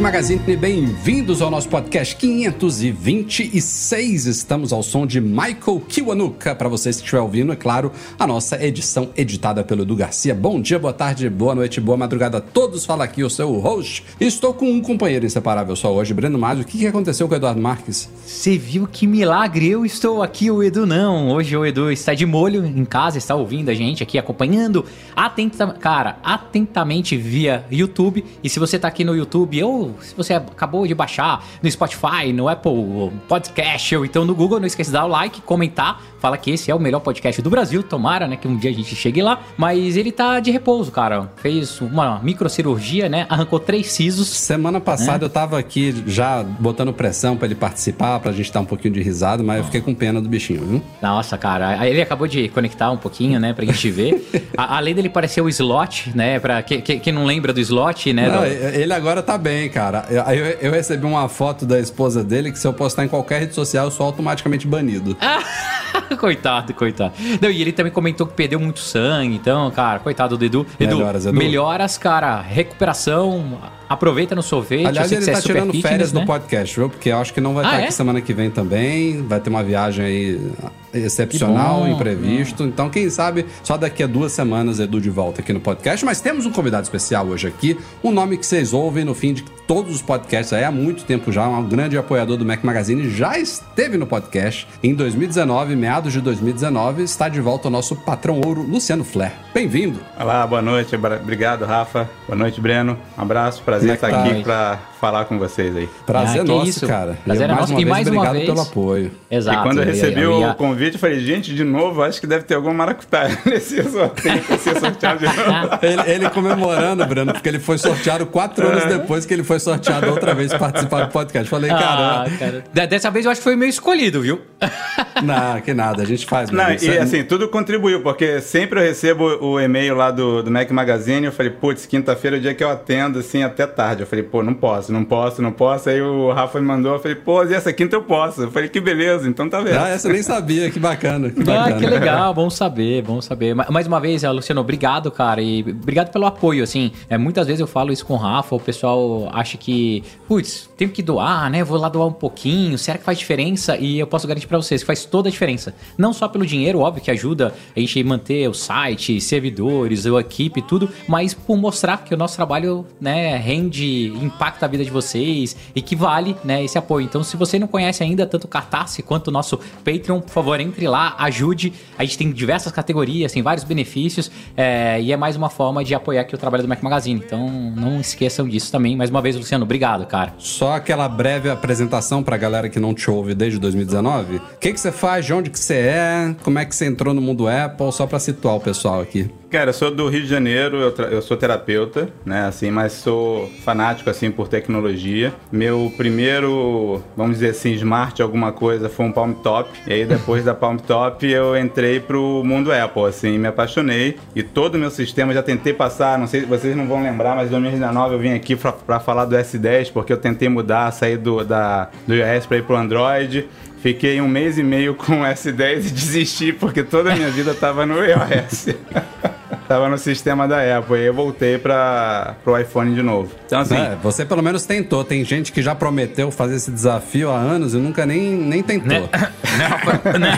Magazine, bem-vindos ao nosso podcast 526. Estamos ao som de Michael Kiwanuka, para vocês que estiver ouvindo, é claro, a nossa edição editada pelo Edu Garcia. Bom dia, boa tarde, boa noite, boa madrugada a todos. Fala aqui o seu host. Estou com um companheiro inseparável só hoje, Breno Mário. O que aconteceu com o Eduardo Marques? Você viu que milagre? Eu estou aqui, o Edu não. Hoje o Edu está de molho em casa, está ouvindo a gente aqui, acompanhando atenta, cara, atentamente via YouTube. E se você está aqui no YouTube, YouTube, ou se você acabou de baixar no Spotify, no Apple Podcast, ou então no Google, não esqueça de dar o like, comentar, fala que esse é o melhor podcast do Brasil, tomara, né, que um dia a gente chegue lá. Mas ele tá de repouso, cara. Fez uma microcirurgia, né, arrancou três sisos. Semana passada né? eu tava aqui já botando pressão para ele participar, pra gente dar um pouquinho de risada, mas eu fiquei com pena do bichinho, viu? Nossa, cara, ele acabou de conectar um pouquinho, né, pra gente ver. a, além dele parecer o slot, né, pra quem que, que não lembra do slot, né? Não, do... Ele agora tá bem, cara. Eu, eu, eu, recebi uma foto da esposa dele que se eu postar em qualquer rede social, eu sou automaticamente banido. coitado, coitado. Não, e ele também comentou que perdeu muito sangue, então, cara, coitado do Edu. Edu, melhoras, Edu. melhoras cara, recuperação, aproveita no sorvete. Aliás, ele tá é tirando fitness, férias né? do podcast, viu? Porque eu acho que não vai ah, estar é? aqui semana que vem também. Vai ter uma viagem aí excepcional, bom, imprevisto. Então, quem sabe, só daqui a duas semanas Edu de volta aqui no podcast. Mas temos um convidado especial hoje aqui, um nome que vocês ouvem no fim de todos os podcasts aí há muito tempo já, um grande apoiador do Mac Magazine, já esteve no podcast em 2019, meados de 2019, está de volta o nosso patrão ouro, Luciano Flair. Bem-vindo! Olá, boa noite, obrigado, Rafa. Boa noite, Breno. Um abraço, prazer é estar tá? aqui para falar com vocês aí. Prazer ah, nosso, isso? cara. Prazer é nosso. E mais uma vez, pelo apoio. Exato. E quando eu recebi eu, ia... o convite, eu falei, gente, de novo, acho que deve ter alguma maracutaia nesse sorteio que ser sorteado de novo. ele, ele, comemorando, Bruno, porque ele foi sorteado quatro anos é. depois que ele foi sorteado outra vez para participar do podcast. Falei, ah, cara. Dessa vez eu acho que foi meio escolhido, viu? Não, que nada, a gente faz. Não, e é... assim, tudo contribuiu, porque sempre eu recebo o e-mail lá do, do Mac Magazine, eu falei, putz, quinta-feira é o dia que eu atendo, assim, até tarde. Eu falei, pô, não posso, não posso, não posso posso. Aí o Rafa me mandou, eu falei, pô, e essa quinta eu posso. Eu falei, que beleza, então tá vendo. Ah, essa eu nem sabia, que bacana. Que bacana. Ah, que legal, bom saber, bom saber. Mais uma vez, Luciano, obrigado, cara, e obrigado pelo apoio, assim. É, muitas vezes eu falo isso com o Rafa, o pessoal acha que, putz, tenho que doar, né? Vou lá doar um pouquinho, será que faz diferença? E eu posso garantir para vocês que faz toda a diferença. Não só pelo dinheiro, óbvio que ajuda a gente manter o site, servidores, a equipe, tudo, mas por mostrar que o nosso trabalho, né, rende, impacta a vida de vocês e que vale, né, esse apoio. Então, se você não conhece ainda tanto o Catarse quanto o nosso Patreon, por favor, entre lá, ajude. A gente tem diversas categorias, tem vários benefícios é, e é mais uma forma de apoiar aqui o trabalho do Mac Magazine. Então, não esqueçam disso também. Mais uma vez, Luciano, obrigado, cara. Só aquela breve apresentação pra galera que não te ouve desde 2019. O que, que você faz? De onde que você é? Como é que você entrou no mundo Apple? Só pra situar o pessoal aqui. Cara, eu sou do Rio de Janeiro, eu, eu, sou terapeuta, né, assim, mas sou fanático, assim, por tecnologia. Meu primeiro, vamos dizer assim, smart alguma coisa foi um Palm Top. E aí, depois da Palm Top, eu entrei pro mundo Apple, assim, me apaixonei. E todo o meu sistema, já tentei passar, não sei, vocês não vão lembrar, mas em 2019 eu vim aqui para falar do S10, porque eu tentei mudar, sair do, da, do iOS para ir pro Android. Fiquei um mês e meio com o S10 e desisti porque toda a minha vida estava no iOS. tava no sistema da Apple. E eu voltei para pro iPhone de novo. Então, assim. É, você pelo menos tentou. Tem gente que já prometeu fazer esse desafio há anos e nunca nem, nem tentou. Né? né,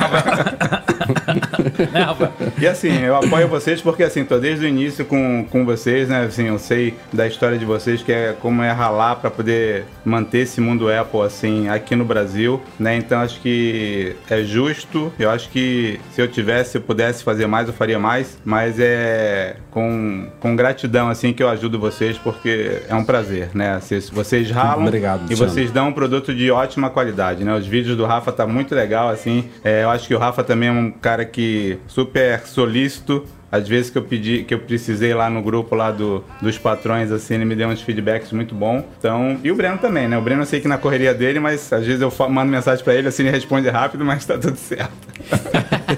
né? E assim, eu apoio vocês porque assim, tô desde o início com, com vocês, né? Assim, eu sei da história de vocês que é como é ralar para poder manter esse mundo Apple assim aqui no Brasil, né? Então acho que é justo. Eu acho que se eu tivesse, eu pudesse fazer mais, eu faria mais, mas é com, com gratidão assim que eu ajudo vocês porque é um prazer, né? Vocês, vocês ralam Obrigado, e vocês dão um produto de ótima qualidade, né? Os vídeos do Rafa tá muito legal assim. É, eu acho que o Rafa também é um cara que super solícito às vezes que eu pedi, que eu precisei lá no grupo lá do, dos patrões, assim, ele me deu uns feedbacks muito bom. Então, e o Breno também, né? O Breno eu sei que na correria dele, mas às vezes eu mando mensagem para ele, assim, ele responde rápido, mas tá tudo certo.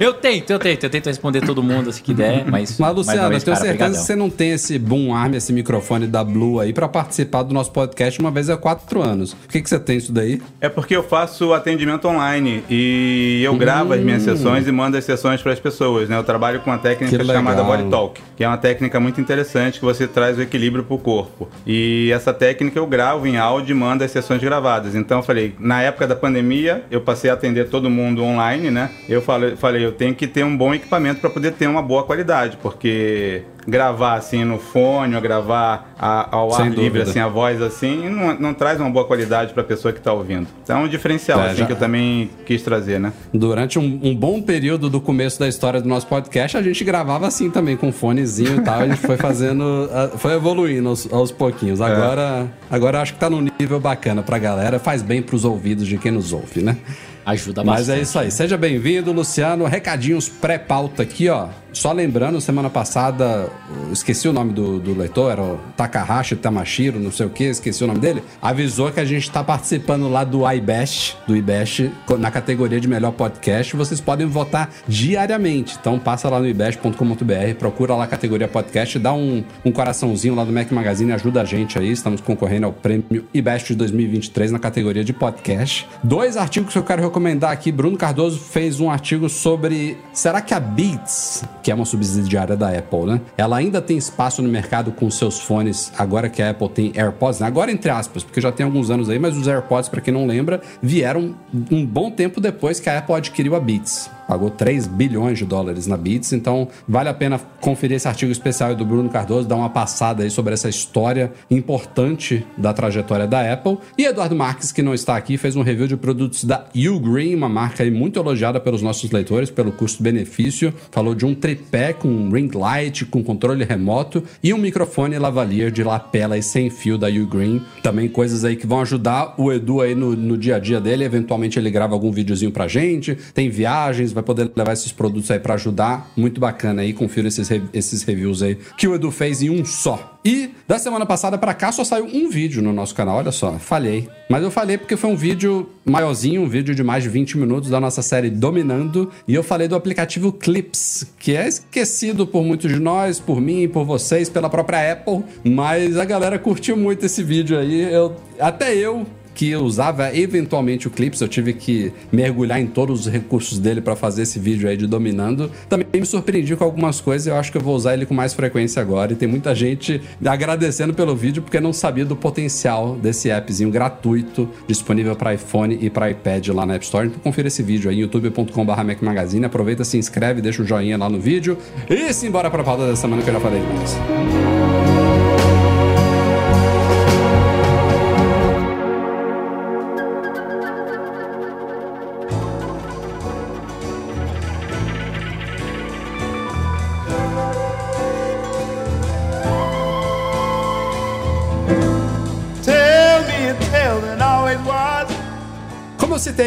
eu tento, eu tento, eu tento responder todo mundo assim que der, mas. Mas, Luciano, vez, eu tenho cara, certeza que você não tem esse boom arm, esse microfone da Blue aí para participar do nosso podcast uma vez a quatro anos. Por que, que você tem isso daí? É porque eu faço atendimento online e eu gravo hum. as minhas hum. sessões e mando as sessões para as pessoas, né? Eu trabalho com uma técnica chamada Body Talk, que é uma técnica muito interessante que você traz o equilíbrio para o corpo. E essa técnica eu gravo em áudio e mando as sessões gravadas. Então eu falei, na época da pandemia, eu passei a atender todo mundo online, né? Eu falei, falei eu tenho que ter um bom equipamento para poder ter uma boa qualidade, porque gravar assim no fone, ou gravar a, ao Sem ar livre, assim, a voz assim, não, não traz uma boa qualidade para a pessoa que está ouvindo. Então é um diferencial é, assim, já... que eu também quis trazer, né? Durante um, um, bom período do começo da história do nosso podcast, a gente gravava assim também, com fonezinho e tal. A gente foi fazendo, foi evoluindo aos, aos pouquinhos. Agora, é. agora acho que está num nível bacana para a galera, faz bem para os ouvidos de quem nos ouve, né? Ajuda bastante. Mas é isso aí. Seja bem-vindo, Luciano. Recadinhos pré-pauta aqui, ó. Só lembrando, semana passada, esqueci o nome do, do leitor, era o Takahashi Tamashiro, não sei o que, esqueci o nome dele. Avisou que a gente está participando lá do iBest, do iBest, na categoria de melhor podcast. Vocês podem votar diariamente. Então passa lá no ibest.com.br, procura lá a categoria podcast, dá um, um coraçãozinho lá do Mac Magazine, ajuda a gente aí. Estamos concorrendo ao prêmio iBest de 2023 na categoria de podcast. Dois artigos que eu quero recomendar aqui. Bruno Cardoso fez um artigo sobre será que a Beats que é uma subsidiária da Apple, né? Ela ainda tem espaço no mercado com seus fones, agora que a Apple tem AirPods, né? agora entre aspas, porque já tem alguns anos aí, mas os AirPods, para quem não lembra, vieram um bom tempo depois que a Apple adquiriu a Beats pagou 3 bilhões de dólares na Beats, então vale a pena conferir esse artigo especial do Bruno Cardoso, dar uma passada aí sobre essa história importante da trajetória da Apple. E Eduardo Marques, que não está aqui, fez um review de produtos da Ugreen, uma marca aí muito elogiada pelos nossos leitores pelo custo-benefício. Falou de um tripé com ring light, com controle remoto e um microfone lavalier de lapela e sem fio da Ugreen. Também coisas aí que vão ajudar o Edu aí no, no dia a dia dele. Eventualmente ele grava algum videozinho pra gente, tem viagens, vai poder levar esses produtos aí para ajudar. Muito bacana aí, confira esses, esses reviews aí que o Edu fez em um só. E da semana passada para cá só saiu um vídeo no nosso canal, olha só, falhei. Mas eu falei porque foi um vídeo maiorzinho, um vídeo de mais de 20 minutos da nossa série Dominando, e eu falei do aplicativo Clips, que é esquecido por muitos de nós, por mim, por vocês, pela própria Apple, mas a galera curtiu muito esse vídeo aí. Eu, até eu que usava eventualmente o Clips, eu tive que mergulhar em todos os recursos dele para fazer esse vídeo aí de dominando. Também me surpreendi com algumas coisas, eu acho que eu vou usar ele com mais frequência agora. E tem muita gente agradecendo pelo vídeo porque não sabia do potencial desse appzinho gratuito disponível para iPhone e para iPad lá na App Store. Então confira esse vídeo aí, youtube.com/mac Magazine. Aproveita, se inscreve, deixa o joinha lá no vídeo e simbora para a pauta da semana que eu já falei demais.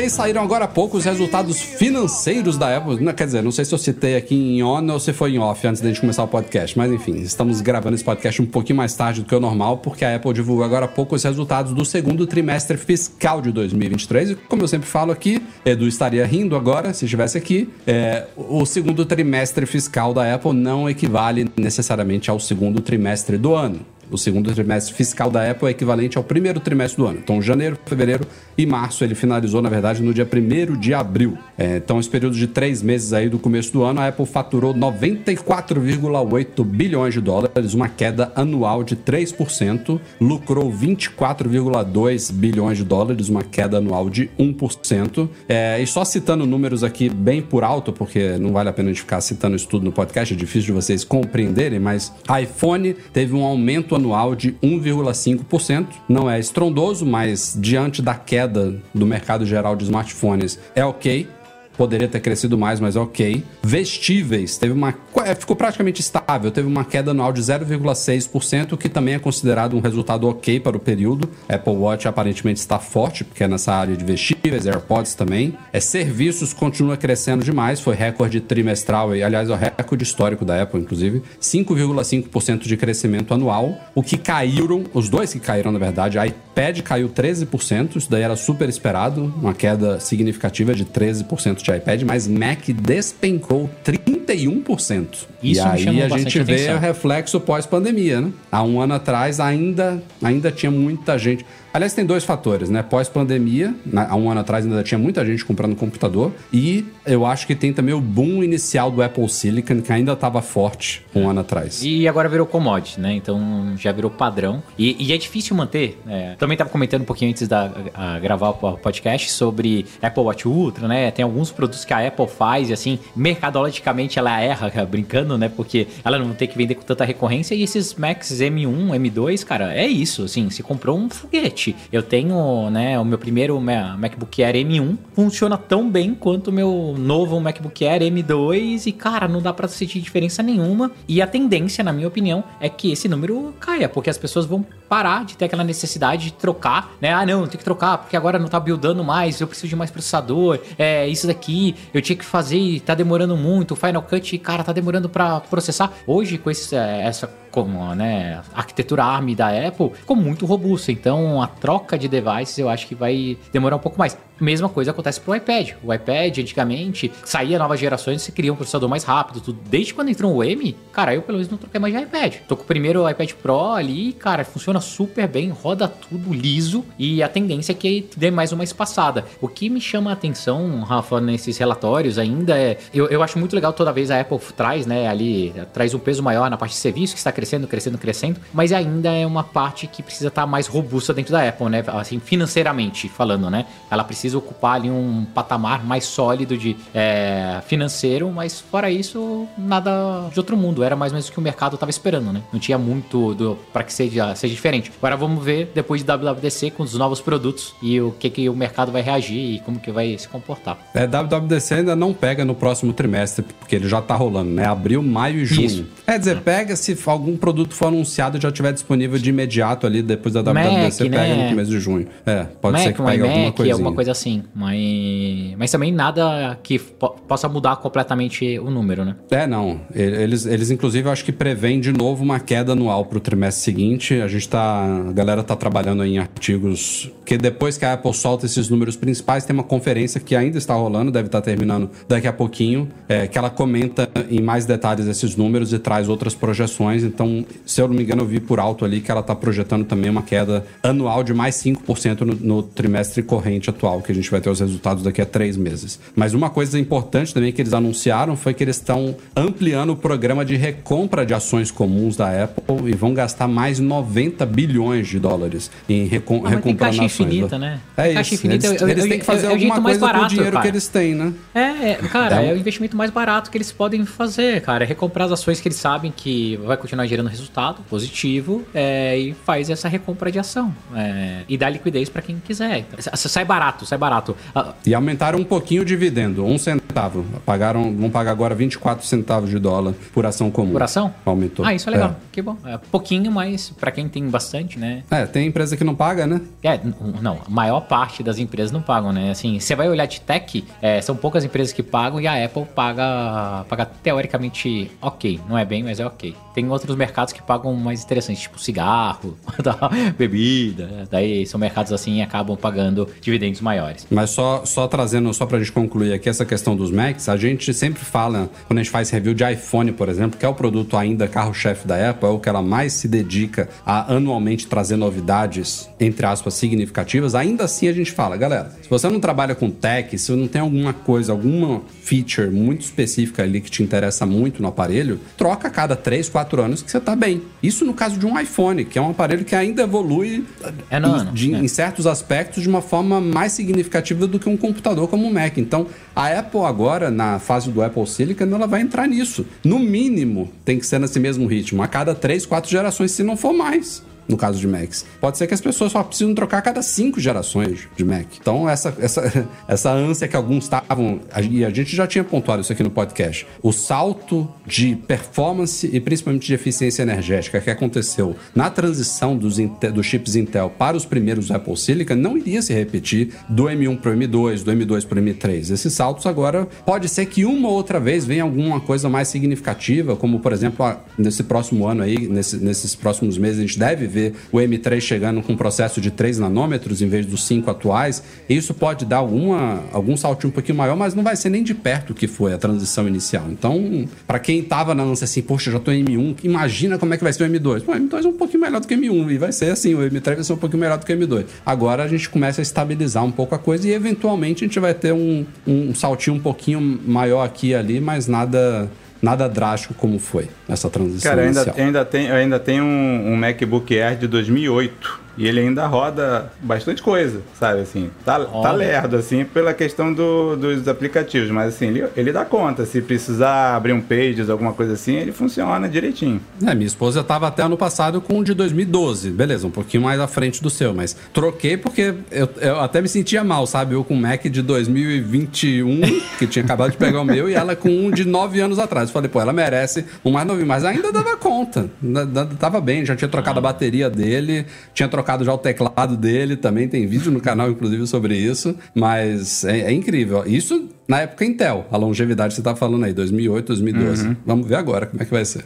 Citei, saíram agora há pouco os resultados financeiros da Apple. Não, quer dizer, não sei se eu citei aqui em on ou se foi em off antes da gente começar o podcast, mas enfim, estamos gravando esse podcast um pouquinho mais tarde do que o normal, porque a Apple divulgou agora há pouco os resultados do segundo trimestre fiscal de 2023. E como eu sempre falo aqui, Edu estaria rindo agora se estivesse aqui. É, o segundo trimestre fiscal da Apple não equivale necessariamente ao segundo trimestre do ano. O segundo trimestre fiscal da Apple é equivalente ao primeiro trimestre do ano. Então, janeiro, fevereiro e março ele finalizou, na verdade, no dia 1 de abril. É, então, esse período de três meses aí do começo do ano, a Apple faturou 94,8 bilhões de dólares, uma queda anual de 3%, lucrou 24,2 bilhões de dólares, uma queda anual de 1%. É, e só citando números aqui bem por alto, porque não vale a pena a gente ficar citando isso tudo no podcast, é difícil de vocês compreenderem, mas iPhone teve um aumento anual de 1,5%. Não é estrondoso, mas diante da queda do mercado geral de smartphones é ok. Poderia ter crescido mais, mas ok. Vestíveis, teve uma. É, ficou praticamente estável, teve uma queda anual de 0,6%, que também é considerado um resultado ok para o período. Apple Watch aparentemente está forte, porque é nessa área de vestíveis, AirPods também. É, serviços continua crescendo demais, foi recorde trimestral, e aliás, é o recorde histórico da Apple, inclusive. 5,5% de crescimento anual. O que caíram, os dois que caíram, na verdade, iPad caiu 13%, isso daí era super esperado, uma queda significativa de 13% de iPad, mas Mac despencou 31%. Isso e aí a gente vê atenção. o reflexo pós-pandemia, né? Há um ano atrás ainda, ainda tinha muita gente. Aliás, tem dois fatores, né? Pós-pandemia, há um ano atrás ainda tinha muita gente comprando computador. E eu acho que tem também o boom inicial do Apple Silicon, que ainda estava forte um ano atrás. E agora virou commodity, né? Então já virou padrão. E, e é difícil manter. É, também estava comentando um pouquinho antes da gravar o podcast sobre Apple Watch Ultra, né? Tem alguns produtos que a Apple faz e assim, mercadologicamente ela erra, brincando, né? Porque ela não tem que vender com tanta recorrência. E esses Max M1, M2, cara, é isso. Assim, se comprou um foguete eu tenho, né, o meu primeiro MacBook Air M1 funciona tão bem quanto o meu novo MacBook Air M2 e cara, não dá para sentir diferença nenhuma. E a tendência, na minha opinião, é que esse número caia, porque as pessoas vão parar de ter aquela necessidade de trocar, né? Ah, não, tem que trocar porque agora não tá buildando mais, eu preciso de mais processador, é isso daqui, eu tinha que fazer tá demorando muito, Final Cut, cara, tá demorando para processar. Hoje, com esse, é, essa como, né, arquitetura ARM da Apple, ficou muito robusta, então a troca de devices eu acho que vai demorar um pouco mais. Mesma coisa acontece pro iPad. O iPad, antigamente, saía novas gerações, você cria um processador mais rápido, tudo. Desde quando entrou o M, cara, eu pelo menos não troquei mais de iPad. Tô com o primeiro iPad Pro ali, cara, funciona super bem, roda tudo liso e a tendência é que dê mais uma espaçada. O que me chama a atenção, Rafa, nesses relatórios ainda é. Eu, eu acho muito legal toda vez a Apple traz, né, ali, traz um peso maior na parte de serviço, que está crescendo, crescendo, crescendo, mas ainda é uma parte que precisa estar tá mais robusta dentro da Apple, né, assim, financeiramente falando, né. Ela precisa ocupar ali um patamar mais sólido de é, financeiro, mas fora isso, nada de outro mundo. Era mais ou menos o que o mercado estava esperando, né? Não tinha muito para que seja, seja diferente. Agora vamos ver depois de WWDC com os novos produtos e o que, que o mercado vai reagir e como que vai se comportar. É, WWDC ainda não pega no próximo trimestre, porque ele já tá rolando, né? Abril, maio e junho. Isso. É dizer, pega se algum produto for anunciado e já estiver disponível de imediato ali depois da WWDC, Mac, pega né? no começo de junho. É, pode Mac, ser que pegue alguma coisa. alguma coisa assim. Mas, mas também nada que po possa mudar completamente o número, né? É, não. Eles, eles inclusive, eu acho que prevêem de novo uma queda anual para o trimestre seguinte. A gente tá. A galera tá trabalhando em artigos que depois que a Apple solta esses números principais, tem uma conferência que ainda está rolando, deve estar tá terminando daqui a pouquinho, é, que ela comenta em mais detalhes esses números e traz outras projeções. Então, se eu não me engano, eu vi por alto ali que ela está projetando também uma queda anual de mais 5% no, no trimestre corrente atual, que a gente vai ter os resultados daqui a três meses. Mas uma coisa importante também que eles anunciaram foi que eles estão ampliando o programa de recompra de ações comuns da Apple e vão gastar mais 90 bilhões de dólares em recom ah, recomprando ações. infinita, né? É caixa isso. Infinita, eles, eu, eles têm que fazer eu, alguma coisa barato, com o dinheiro cara. que eles têm, né? É, é cara, é, é o investimento mais barato que eles podem fazer, cara. É recomprar as ações que eles sabem que vai continuar gerando resultado positivo é, e faz essa recompra de ação. É, e dá liquidez para quem quiser. Então, sai barato, sai barato. E aumentaram um pouquinho o dividendo, um centavo. Pagaram, vão pagar agora 24 centavos de dólar por ação comum. Por ação? Aumentou. Ah, isso é legal. É. Que bom. É pouquinho, mas para quem tem bastante, né? É, tem empresa que não paga, né? É, não. A maior parte das empresas não pagam, né? Assim, você vai olhar de tech, é, são poucas empresas que pagam e a Apple paga, paga teoricamente ok. Não é bem, mas é ok. Tem outros mercados que pagam mais interessantes, tipo cigarro, bebida. Daí são mercados assim e acabam pagando dividendos maiores. Mas só, só trazendo, só pra gente concluir aqui essa questão dos dos Macs, a gente sempre fala, quando a gente faz review de iPhone, por exemplo, que é o produto ainda carro-chefe da Apple, é o que ela mais se dedica a anualmente trazer novidades, entre aspas, significativas, ainda assim a gente fala, galera, se você não trabalha com tech, se não tem alguma coisa, alguma feature muito específica ali que te interessa muito no aparelho, troca a cada 3, 4 anos que você tá bem. Isso no caso de um iPhone, que é um aparelho que ainda evolui é no ano, de, é. em certos aspectos de uma forma mais significativa do que um computador como o Mac. Então, a Apple agora, na fase do Apple Silicon, ela vai entrar nisso. No mínimo, tem que ser nesse mesmo ritmo, a cada 3, 4 gerações, se não for mais no caso de Macs. Pode ser que as pessoas só precisam trocar a cada cinco gerações de Mac. Então, essa, essa, essa ânsia que alguns estavam. E a gente já tinha pontuado isso aqui no podcast. O salto de performance e principalmente de eficiência energética que aconteceu na transição dos, dos chips Intel para os primeiros Apple Silicon não iria se repetir do M1 para o M2, do M2 para o M3. Esses saltos agora pode ser que uma ou outra vez venha alguma coisa mais significativa, como por exemplo, nesse próximo ano aí, nesse, nesses próximos meses, a gente deve ver ver o M3 chegando com um processo de 3 nanômetros em vez dos 5 atuais. Isso pode dar alguma, algum salto um pouquinho maior, mas não vai ser nem de perto o que foi a transição inicial. Então, para quem tava na ânsia assim, poxa, já tô em M1, imagina como é que vai ser o M2. Pô, o M2 é um pouquinho melhor do que o M1 e vai ser assim, o M3 vai ser um pouquinho melhor do que o M2. Agora a gente começa a estabilizar um pouco a coisa e eventualmente a gente vai ter um, um saltinho um pouquinho maior aqui e ali, mas nada nada drástico como foi essa transição Cara, inicial. ainda, ainda tem, ainda tem um, um MacBook Air de 2008 e ele ainda roda bastante coisa, sabe? Assim, tá, tá lerdo, assim, pela questão do, dos aplicativos. Mas, assim, ele, ele dá conta. Se precisar abrir um Pages, alguma coisa assim, ele funciona direitinho. É, minha esposa tava até ano passado com um de 2012. Beleza, um pouquinho mais à frente do seu. Mas troquei porque eu, eu até me sentia mal, sabe? Eu com o Mac de 2021, que tinha acabado de pegar o meu, e ela com um de 9 anos atrás. falei, pô, ela merece um mais novinho. Mas ainda dava conta. Tava bem, já tinha trocado a bateria dele, tinha trocado trocado já o teclado dele, também tem vídeo no canal, inclusive, sobre isso. Mas é, é incrível. Isso na época Intel, a longevidade que você tá falando aí, 2008, 2012. Uhum. Vamos ver agora como é que vai ser.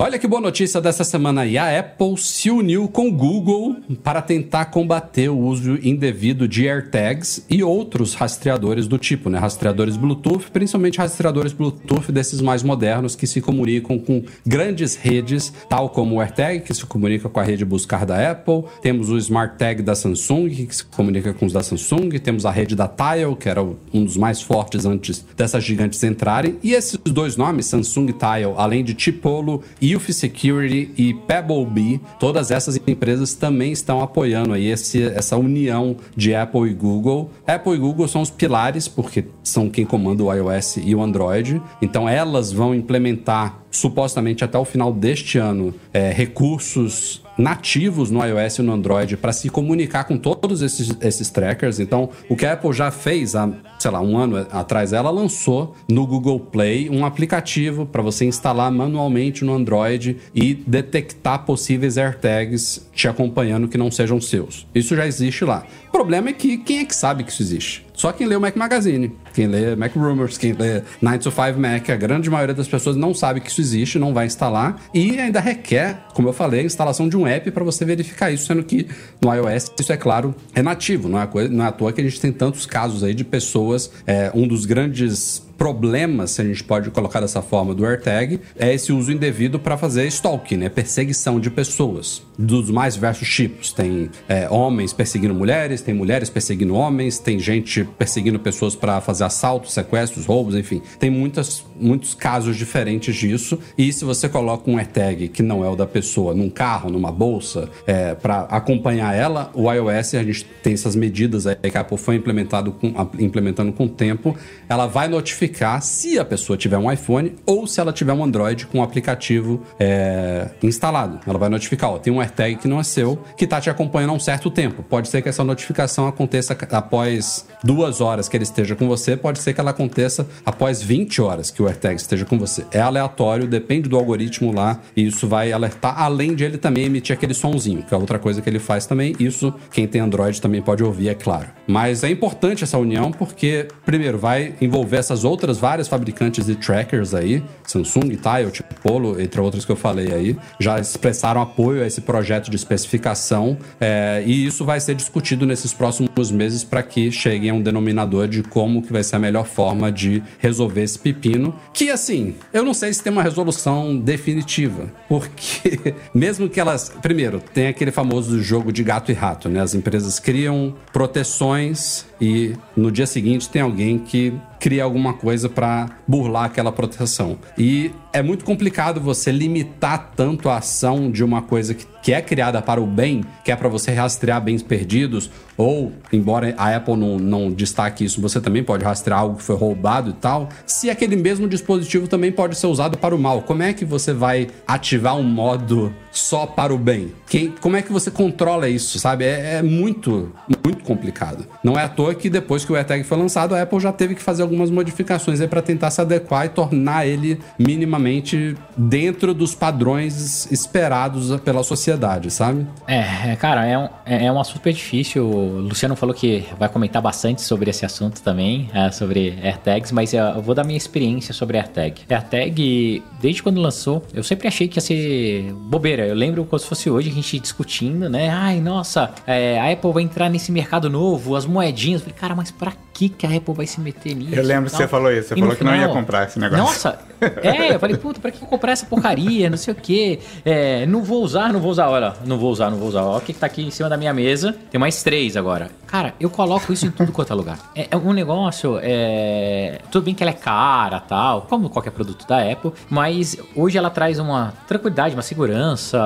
Olha que boa notícia dessa semana aí. A Apple se uniu com o Google para tentar combater o uso indevido de AirTags e outros rastreadores do tipo, né? Rastreadores Bluetooth, principalmente rastreadores Bluetooth desses mais modernos que se comunicam com grandes redes, tal como o AirTag, que se comunica com a rede buscar da Apple. Temos o Smart Tag da Samsung, que se comunica com os da Samsung. Temos a rede da Tile, que era um dos mais fortes antes dessas gigantes entrarem. E esses dois nomes, Samsung Tile, além de Tipolo e Youth Security e Pebblebee, todas essas empresas também estão apoiando aí esse, essa união de Apple e Google. Apple e Google são os pilares, porque são quem comanda o iOS e o Android. Então elas vão implementar supostamente até o final deste ano é, recursos nativos no iOS e no Android para se comunicar com todos esses, esses trackers. Então, o que a Apple já fez há, sei lá, um ano atrás, ela lançou no Google Play um aplicativo para você instalar manualmente no Android e detectar possíveis AirTags te acompanhando que não sejam seus. Isso já existe lá. O problema é que quem é que sabe que isso existe? Só quem lê o Mac Magazine, quem lê Mac Rumors, quem lê 9 to 5 Mac, a grande maioria das pessoas não sabe que isso existe, não vai instalar e ainda requer, como eu falei, a instalação de um app para você verificar isso, sendo que no iOS isso é claro, é nativo, não é, coisa, não é à toa que a gente tem tantos casos aí de pessoas, é, um dos grandes problemas, se a gente pode colocar dessa forma, do AirTag é esse uso indevido para fazer stalking, né? Perseguição de pessoas, dos mais diversos tipos. Tem é, homens perseguindo mulheres, tem mulheres perseguindo homens, tem gente perseguindo pessoas para fazer assaltos, sequestros, roubos, enfim. Tem muitas, muitos casos diferentes disso. E se você coloca um AirTag que não é o da pessoa num carro, numa bolsa, é, para acompanhar ela, o iOS, a gente tem essas medidas aí que a Apple foi implementado com, implementando com o tempo, ela vai notificar verificar se a pessoa tiver um iPhone ou se ela tiver um Android com o aplicativo é, instalado. Ela vai notificar, ó, tem um AirTag que não é seu, que está te acompanhando há um certo tempo. Pode ser que essa notificação aconteça após duas horas que ele esteja com você, pode ser que ela aconteça após 20 horas que o AirTag esteja com você. É aleatório, depende do algoritmo lá, e isso vai alertar, além de ele também emitir aquele sonzinho, que é outra coisa que ele faz também. Isso, quem tem Android também pode ouvir, é claro. Mas é importante essa união porque, primeiro, vai envolver essas outras outras várias fabricantes de trackers aí, Samsung, Tile, Polo, entre outras que eu falei aí, já expressaram apoio a esse projeto de especificação é, e isso vai ser discutido nesses próximos meses para que cheguem a um denominador de como que vai ser a melhor forma de resolver esse pepino. Que assim, eu não sei se tem uma resolução definitiva, porque mesmo que elas, primeiro, tem aquele famoso jogo de gato e rato, né? As empresas criam proteções e no dia seguinte tem alguém que cria alguma coisa para burlar aquela proteção. E é muito complicado você limitar tanto a ação de uma coisa que, que é criada para o bem, que é para você rastrear bens perdidos, ou, embora a Apple não, não destaque isso, você também pode rastrear algo que foi roubado e tal, se aquele mesmo dispositivo também pode ser usado para o mal. Como é que você vai ativar um modo só para o bem? Quem, como é que você controla isso, sabe? É, é muito, muito complicado. Não é à toa que depois que o AirTag foi lançado, a Apple já teve que fazer algumas modificações para tentar se adequar e tornar ele minimamente dentro dos padrões esperados pela sociedade, sabe? É, cara, é um, é, é um assunto difícil. O Luciano falou que vai comentar bastante sobre esse assunto também, é, sobre AirTags, mas eu vou dar minha experiência sobre AirTag. AirTag, desde quando lançou, eu sempre achei que ia ser bobeira. Eu lembro como se fosse hoje a gente discutindo, né? Ai, nossa, é, a Apple vai entrar nesse mercado novo, as moedinhas. Eu falei, cara, mas pra que, que a Apple vai se meter nisso? Eu lembro que você falou isso. Você e falou que final, não ia comprar esse negócio. Nossa, é, eu falei, puta, pra que comprar essa porcaria? Não sei o quê. É, não vou usar, não vou usar. Olha, não vou usar, não vou usar. Olha o que, que tá aqui em cima da minha mesa. Tem mais três agora. Cara, eu coloco isso em tudo quanto é lugar. É, é um negócio, é... tudo bem que ela é cara tal, como qualquer produto da Apple, mas hoje ela traz uma tranquilidade, uma segurança.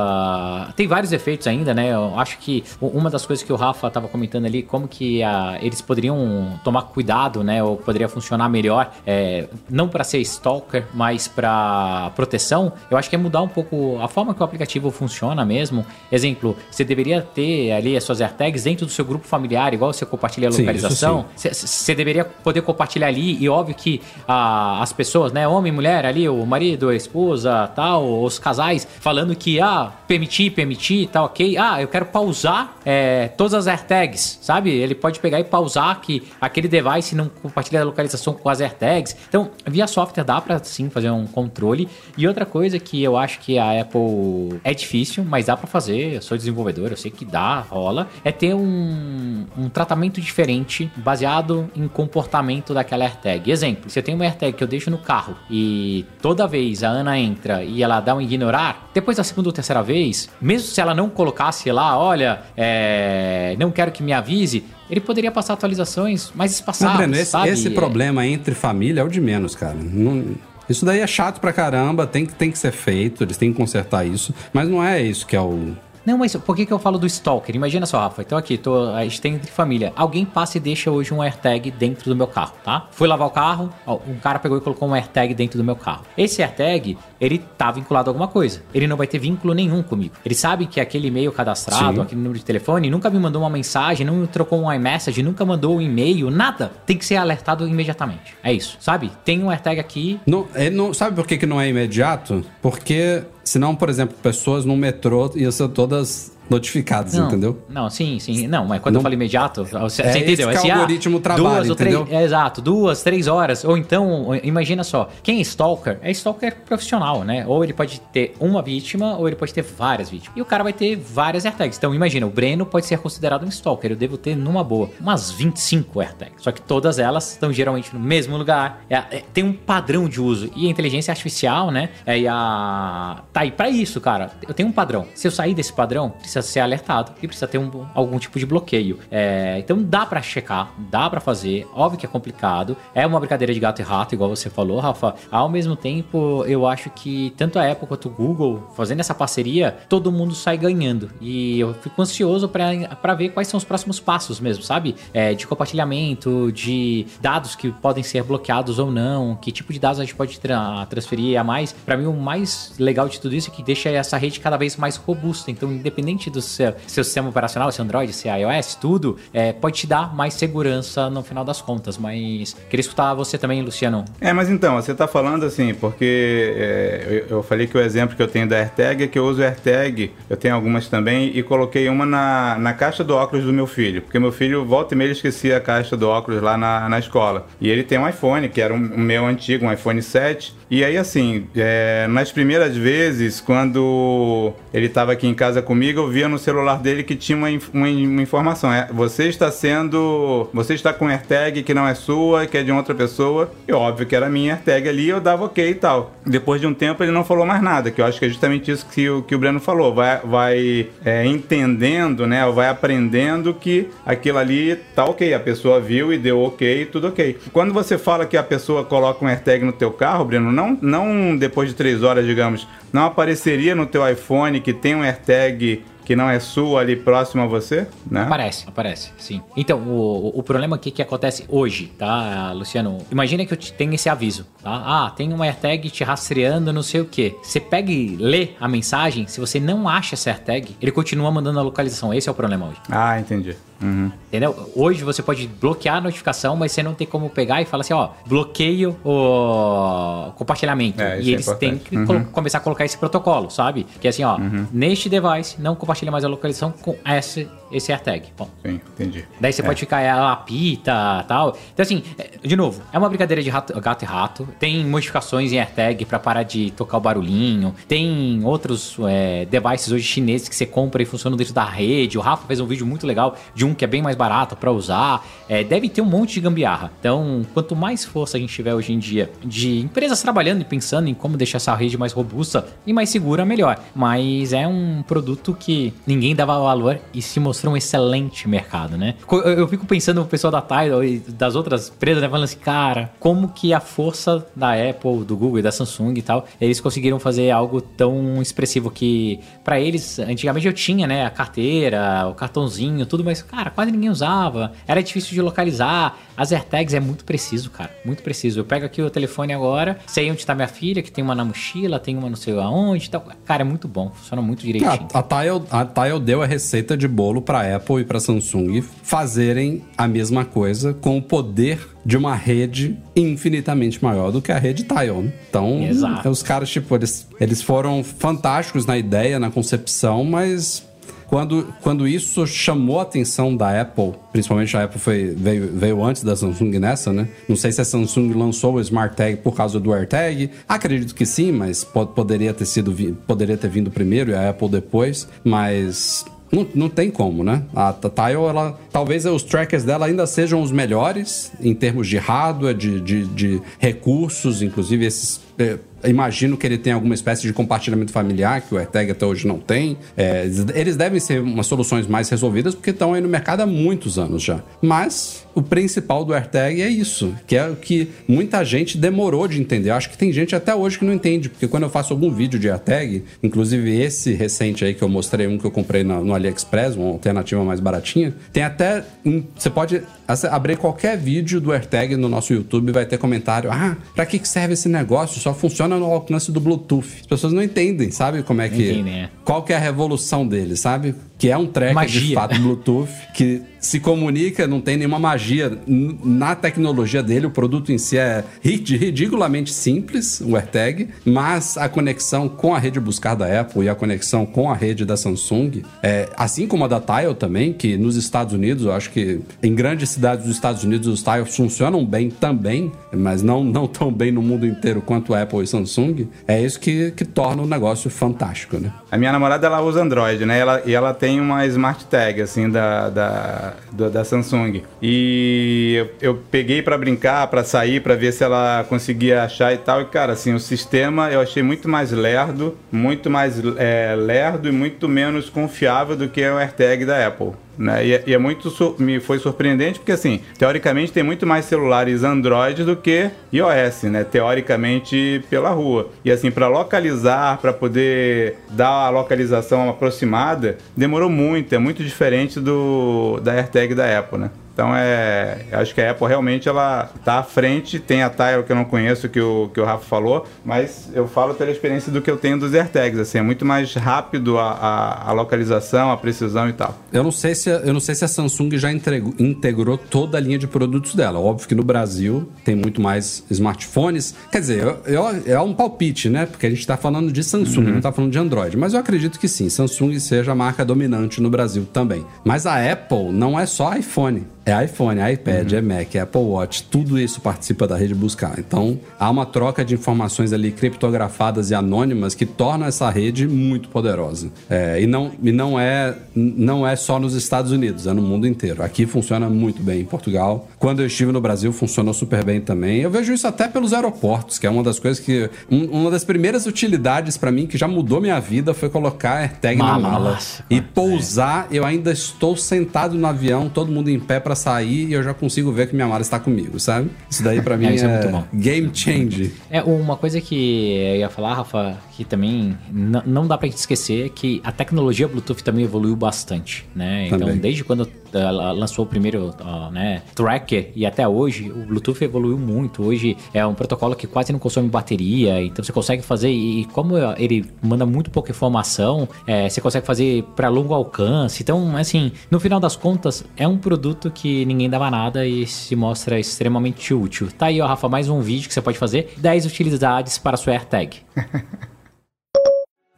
Tem vários efeitos ainda, né? Eu acho que uma das coisas que o Rafa tava comentando ali, como que a, eles poderiam tomar cuidado, né? Ou poderia funcionar melhor, é, não para ser stalker, mas para proteção. Eu acho que é mudar um pouco a forma que o aplicativo funciona mesmo. Exemplo, você deveria ter ali as suas AirTags dentro do seu grupo familiar igual você compartilha a localização, você deveria poder compartilhar ali, e óbvio que ah, as pessoas, né, homem, mulher ali, o marido, a esposa, tal, os casais, falando que, ah, permitir, permitir, tá ok, ah, eu quero pausar é, todas as AirTags, sabe? Ele pode pegar e pausar que aquele device não compartilha a localização com as AirTags. Então, via software dá para sim fazer um controle. E outra coisa que eu acho que a Apple é difícil, mas dá para fazer, eu sou desenvolvedor, eu sei que dá, rola, é ter um, um tratamento diferente baseado em comportamento daquela AirTag. Exemplo, se eu tenho uma AirTag que eu deixo no carro e toda vez a Ana entra e ela dá um ignorar, depois da segunda ou terceira vez, mesmo se ela não colocasse lá, olha, é, não quero que me avise, ele poderia passar atualizações mais espaçadas. Não, Breno, esse, esse problema entre família é o de menos, cara. Não, isso daí é chato pra caramba, tem, tem que ser feito, eles têm que consertar isso, mas não é isso que é o não, mas por que, que eu falo do stalker? Imagina só, Rafa, então aqui, tô, a gente tem entre família. Alguém passa e deixa hoje um AirTag dentro do meu carro, tá? Fui lavar o carro, ó, um cara pegou e colocou um AirTag dentro do meu carro. Esse AirTag, ele tá vinculado a alguma coisa. Ele não vai ter vínculo nenhum comigo. Ele sabe que aquele e-mail cadastrado, Sim. aquele número de telefone, nunca me mandou uma mensagem, não me trocou um iMessage, nunca mandou um e-mail, nada. Tem que ser alertado imediatamente. É isso, sabe? Tem um AirTag aqui. Não, é, não, sabe por que, que não é imediato? Porque Senão, por exemplo, pessoas no metrô iam ser todas notificados, não, entendeu? Não, sim, sim. Não, mas quando não, eu falo imediato, você, é entendeu? Esse é o algoritmo trabalha, duas entendeu? Ou três, é, exato, duas, três horas. Ou então, imagina só, quem é stalker é stalker profissional, né? Ou ele pode ter uma vítima, ou ele pode ter várias vítimas. E o cara vai ter várias AirTags. Então, imagina, o Breno pode ser considerado um stalker. Eu devo ter, numa boa, umas 25 AirTags. Só que todas elas estão geralmente no mesmo lugar. É, é, tem um padrão de uso. E a inteligência artificial, né? É, e a... Tá aí pra isso, cara. Eu tenho um padrão. Se eu sair desse padrão, precisa ser alertado e precisa ter um, algum tipo de bloqueio. É, então dá para checar, dá para fazer. Óbvio que é complicado. É uma brincadeira de gato e rato, igual você falou, Rafa. Ao mesmo tempo, eu acho que tanto a Apple quanto o Google, fazendo essa parceria, todo mundo sai ganhando. E eu fico ansioso para ver quais são os próximos passos mesmo, sabe? É, de compartilhamento, de dados que podem ser bloqueados ou não, que tipo de dados a gente pode tra transferir a mais. Para mim, o mais legal de tudo isso é que deixa essa rede cada vez mais robusta. Então, independente independente do seu, seu sistema operacional, se Android, se iOS, tudo, é, pode te dar mais segurança no final das contas. Mas queria escutar você também, Luciano. É, mas então, você está falando assim, porque é, eu, eu, falei que o exemplo que eu tenho da AirTag é que eu uso AirTag, eu tenho algumas também, e coloquei uma na, na caixa do óculos do meu filho, porque meu filho volta e meia esquecia a caixa do óculos lá na, na escola. E ele tem um iPhone, que era um, um meu antigo, um iPhone 7, e aí assim, é, nas primeiras vezes, quando ele estava aqui em casa comigo, eu via no celular dele que tinha uma, uma, uma informação. É, você está sendo. Você está com AirTag que não é sua, que é de outra pessoa. E óbvio que era minha AirTag ali, eu dava ok e tal. Depois de um tempo ele não falou mais nada, que eu acho que é justamente isso que o, que o Breno falou. Vai, vai é, entendendo, né? Vai aprendendo que aquilo ali tá ok. A pessoa viu e deu ok, tudo ok. Quando você fala que a pessoa coloca um AirTag no teu carro, Breno, não, não depois de três horas, digamos, não apareceria no teu iPhone que tem um AirTag que não é sua ali próximo a você, né? Aparece, aparece, sim. Então, o, o problema aqui que acontece hoje, tá, Luciano? Imagina que eu tenho esse aviso, tá? Ah, tem uma AirTag te rastreando não sei o que. Você pega e lê a mensagem, se você não acha essa AirTag, ele continua mandando a localização. Esse é o problema hoje. Ah, entendi. Uhum. Entendeu? Hoje você pode bloquear a notificação, mas você não tem como pegar e falar assim, ó, bloqueio o compartilhamento. É, e é eles é têm que uhum. começar a colocar esse protocolo, sabe? Que é assim, ó, uhum. neste device não compartilha mais a localização com esse, esse AirTag. Bom. Sim, entendi. Daí você é. pode ficar, ela apita tal. Então assim, é, de novo, é uma brincadeira de rato, gato e rato. Tem modificações em AirTag para parar de tocar o barulhinho. Tem outros é, devices hoje chineses que você compra e funcionam dentro da rede. O Rafa fez um vídeo muito legal de um um que é bem mais barato para usar. É, deve ter um monte de gambiarra. Então, quanto mais força a gente tiver hoje em dia de empresas trabalhando e pensando em como deixar essa rede mais robusta e mais segura, melhor. Mas é um produto que ninguém dava valor e se mostrou um excelente mercado, né? Eu, fico pensando no pessoal da Tidal e das outras empresas, né, falando assim, cara, como que a força da Apple, do Google e da Samsung e tal, eles conseguiram fazer algo tão expressivo que para eles, antigamente eu tinha, né, a carteira, o cartãozinho, tudo, mas cara, quase ninguém usava, era difícil de localizar. As AirTags é muito preciso, cara, muito preciso. Eu pego aqui o telefone agora, sei onde tá minha filha, que tem uma na mochila, tem uma não sei aonde, tal. Cara, é muito bom, funciona muito direitinho. A, a, Tile, a Tile deu a receita de bolo para Apple e para Samsung fazerem a mesma coisa com o poder de uma rede infinitamente maior do que a rede Tile. Né? Então, Exato. os caras, tipo, eles, eles foram fantásticos na ideia, na concepção, mas quando, quando isso chamou a atenção da Apple, principalmente a Apple foi, veio, veio antes da Samsung nessa, né? Não sei se a Samsung lançou o Smart Tag por causa do AirTag. Acredito que sim, mas poderia ter sido poderia ter vindo primeiro e a Apple depois. Mas não, não tem como, né? A Tile, ela, talvez os trackers dela ainda sejam os melhores em termos de hardware, de, de, de recursos, inclusive esses é, imagino que ele tem alguma espécie de compartilhamento familiar, que o AirTag até hoje não tem. É, eles devem ser umas soluções mais resolvidas, porque estão aí no mercado há muitos anos já. Mas o principal do AirTag é isso, que é o que muita gente demorou de entender. Eu acho que tem gente até hoje que não entende, porque quando eu faço algum vídeo de AirTag, inclusive esse recente aí que eu mostrei, um que eu comprei no, no AliExpress, uma alternativa mais baratinha, tem até. Um, você pode abrir qualquer vídeo do AirTag no nosso YouTube, vai ter comentário: ah, pra que serve esse negócio? Só funciona no alcance do Bluetooth. As pessoas não entendem, sabe? Como é que. Entendem, é. Qual que é a revolução dele, sabe? Que é um tracker magia. de fato Bluetooth que se comunica, não tem nenhuma magia na tecnologia dele. O produto em si é ridiculamente simples, o AirTag, mas a conexão com a rede buscar da Apple e a conexão com a rede da Samsung, é, assim como a da Tile também, que nos Estados Unidos, eu acho que em grandes cidades dos Estados Unidos os Tiles funcionam bem também, mas não, não tão bem no mundo inteiro quanto a Apple e Samsung, é isso que, que torna o negócio fantástico, né? A minha namorada, ela usa Android, né? Ela, e ela tem uma Smart Tag, assim, da, da, da, da Samsung. E eu, eu peguei para brincar, para sair, para ver se ela conseguia achar e tal. E, cara, assim, o sistema eu achei muito mais lerdo, muito mais é, lerdo e muito menos confiável do que o AirTag da Apple. Né? E, é, e, é muito me foi surpreendente porque assim, teoricamente tem muito mais celulares Android do que iOS, né? Teoricamente pela rua. E assim, para localizar, para poder dar a localização aproximada, demorou muito, é muito diferente do da AirTag da Apple, né? Então é, acho que a Apple realmente ela tá à frente, tem a Tile que eu não conheço que o que o Rafa falou, mas eu falo pela experiência do que eu tenho dos AirTags, assim, é muito mais rápido a, a, a localização, a precisão e tal. Eu não sei se eu não sei se a Samsung já entregou, integrou toda a linha de produtos dela. Óbvio que no Brasil tem muito mais smartphones. Quer dizer, eu, eu, é um palpite, né? Porque a gente está falando de Samsung, uhum. não está falando de Android. Mas eu acredito que sim, Samsung seja a marca dominante no Brasil também. Mas a Apple não é só iPhone. É iPhone, é iPad, uhum. é Mac, é Apple Watch, tudo isso participa da rede buscar. Então, há uma troca de informações ali criptografadas e anônimas que torna essa rede muito poderosa. É, e não, e não, é, não é só nos Estados Unidos, é no mundo inteiro. Aqui funciona muito bem em Portugal. Quando eu estive no Brasil, funcionou super bem também. Eu vejo isso até pelos aeroportos, que é uma das coisas que. Um, uma das primeiras utilidades para mim que já mudou minha vida foi colocar AirTag mala, na mala. Nossa, e pousar, é. eu ainda estou sentado no avião, todo mundo em pé para para sair e eu já consigo ver que minha mala está comigo, sabe? Isso daí para mim é, é, é game change. É uma coisa que eu ia falar, Rafa, que também não dá para esquecer que a tecnologia Bluetooth também evoluiu bastante, né? Então, também. desde quando lançou o primeiro né, tracker e até hoje o Bluetooth evoluiu muito. Hoje é um protocolo que quase não consome bateria, então você consegue fazer e como ele manda muito pouca informação, é, você consegue fazer para longo alcance. Então, assim, no final das contas, é um produto que ninguém dava nada e se mostra extremamente útil. Tá aí, ó, Rafa, mais um vídeo que você pode fazer: 10 utilidades para sua AirTag.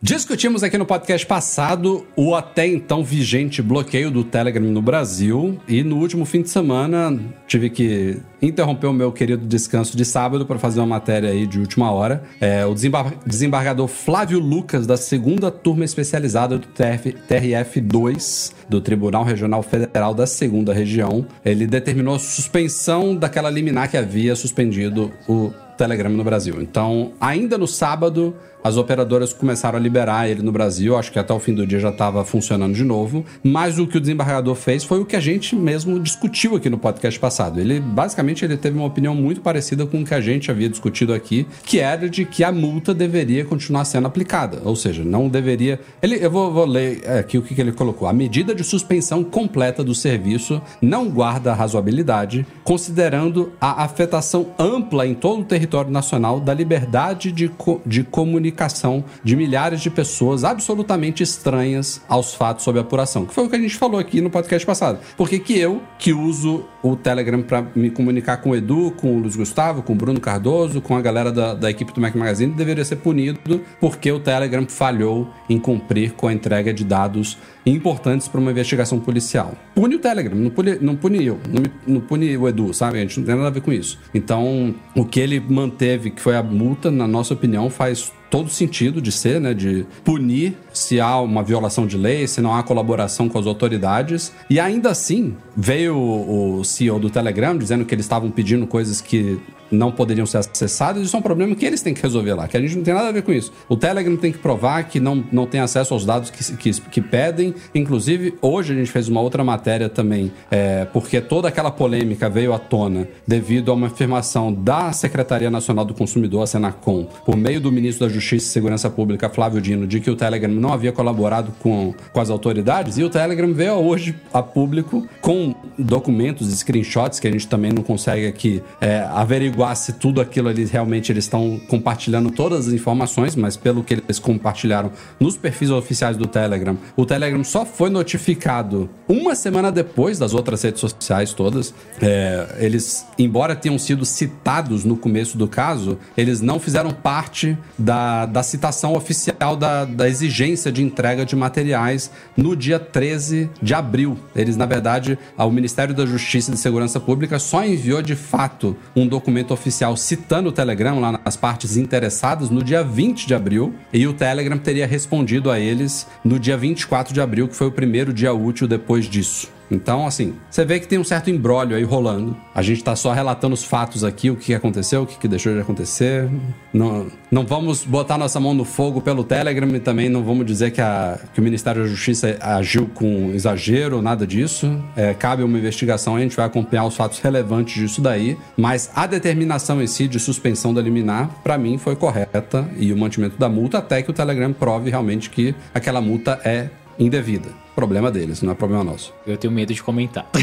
Discutimos aqui no podcast passado o até então vigente bloqueio do Telegram no Brasil e no último fim de semana tive que interromper o meu querido descanso de sábado para fazer uma matéria aí de última hora. É, o desembar desembargador Flávio Lucas, da segunda turma especializada do TRF, TRF2, do Tribunal Regional Federal da segunda região, ele determinou a suspensão daquela liminar que havia suspendido o Telegram no Brasil. Então, ainda no sábado, as operadoras começaram a liberar ele no Brasil. Acho que até o fim do dia já estava funcionando de novo. Mas o que o desembargador fez foi o que a gente mesmo discutiu aqui no podcast passado. Ele, basicamente, ele teve uma opinião muito parecida com o que a gente havia discutido aqui, que era de que a multa deveria continuar sendo aplicada. Ou seja, não deveria... Ele, eu vou, vou ler aqui o que, que ele colocou. A medida de suspensão completa do serviço não guarda razoabilidade, considerando a afetação ampla em todo o território território nacional da liberdade de, co de comunicação de milhares de pessoas absolutamente estranhas aos fatos sob apuração. Que foi o que a gente falou aqui no podcast passado. Porque que eu, que uso o Telegram para me comunicar com o Edu, com o Luiz Gustavo, com o Bruno Cardoso, com a galera da, da equipe do Mac Magazine, deveria ser punido porque o Telegram falhou em cumprir com a entrega de dados importantes para uma investigação policial. Pune o Telegram, não pune, não pune eu, não, não pune o Edu, sabe? A gente não tem nada a ver com isso. Então, o que ele manteve, que foi a multa, na nossa opinião, faz todo sentido de ser, né? De punir se há uma violação de lei, se não há colaboração com as autoridades. E ainda assim, veio o CEO do Telegram dizendo que eles estavam pedindo coisas que não poderiam ser acessadas, isso é um problema que eles têm que resolver lá, que a gente não tem nada a ver com isso. O Telegram tem que provar que não, não tem acesso aos dados que, que, que pedem. Inclusive, hoje a gente fez uma outra matéria também, é, porque toda aquela polêmica veio à tona devido a uma afirmação da Secretaria Nacional do Consumidor, a Senacom, por meio do ministro da Justiça e Segurança Pública, Flávio Dino, de que o Telegram não havia colaborado com, com as autoridades, e o Telegram veio hoje a público com documentos, screenshots, que a gente também não consegue aqui é, averiguar averiguar se tudo aquilo ali realmente eles estão compartilhando todas as informações, mas pelo que eles compartilharam nos perfis oficiais do Telegram, o Telegram só foi notificado uma semana depois das outras redes sociais todas. É, eles, embora tenham sido citados no começo do caso, eles não fizeram parte da, da citação oficial da, da exigência de entrega de materiais no dia 13 de abril. Eles, na verdade, o Ministério da Justiça e de Segurança Pública só enviou de fato um documento oficial citando o Telegram lá nas partes interessadas no dia 20 de abril e o Telegram teria respondido a eles no dia 24 de abril, que foi o primeiro dia útil depois disso. Então, assim, você vê que tem um certo embrólio aí rolando. A gente tá só relatando os fatos aqui, o que aconteceu, o que deixou de acontecer. Não, não vamos botar nossa mão no fogo pelo Telegram e também não vamos dizer que, a, que o Ministério da Justiça agiu com exagero, nada disso. É, cabe uma investigação, a gente vai acompanhar os fatos relevantes disso daí. Mas a determinação em si de suspensão da liminar, para mim, foi correta e o mantimento da multa até que o Telegram prove realmente que aquela multa é indevida. Problema deles, não é problema nosso. Eu tenho medo de comentar.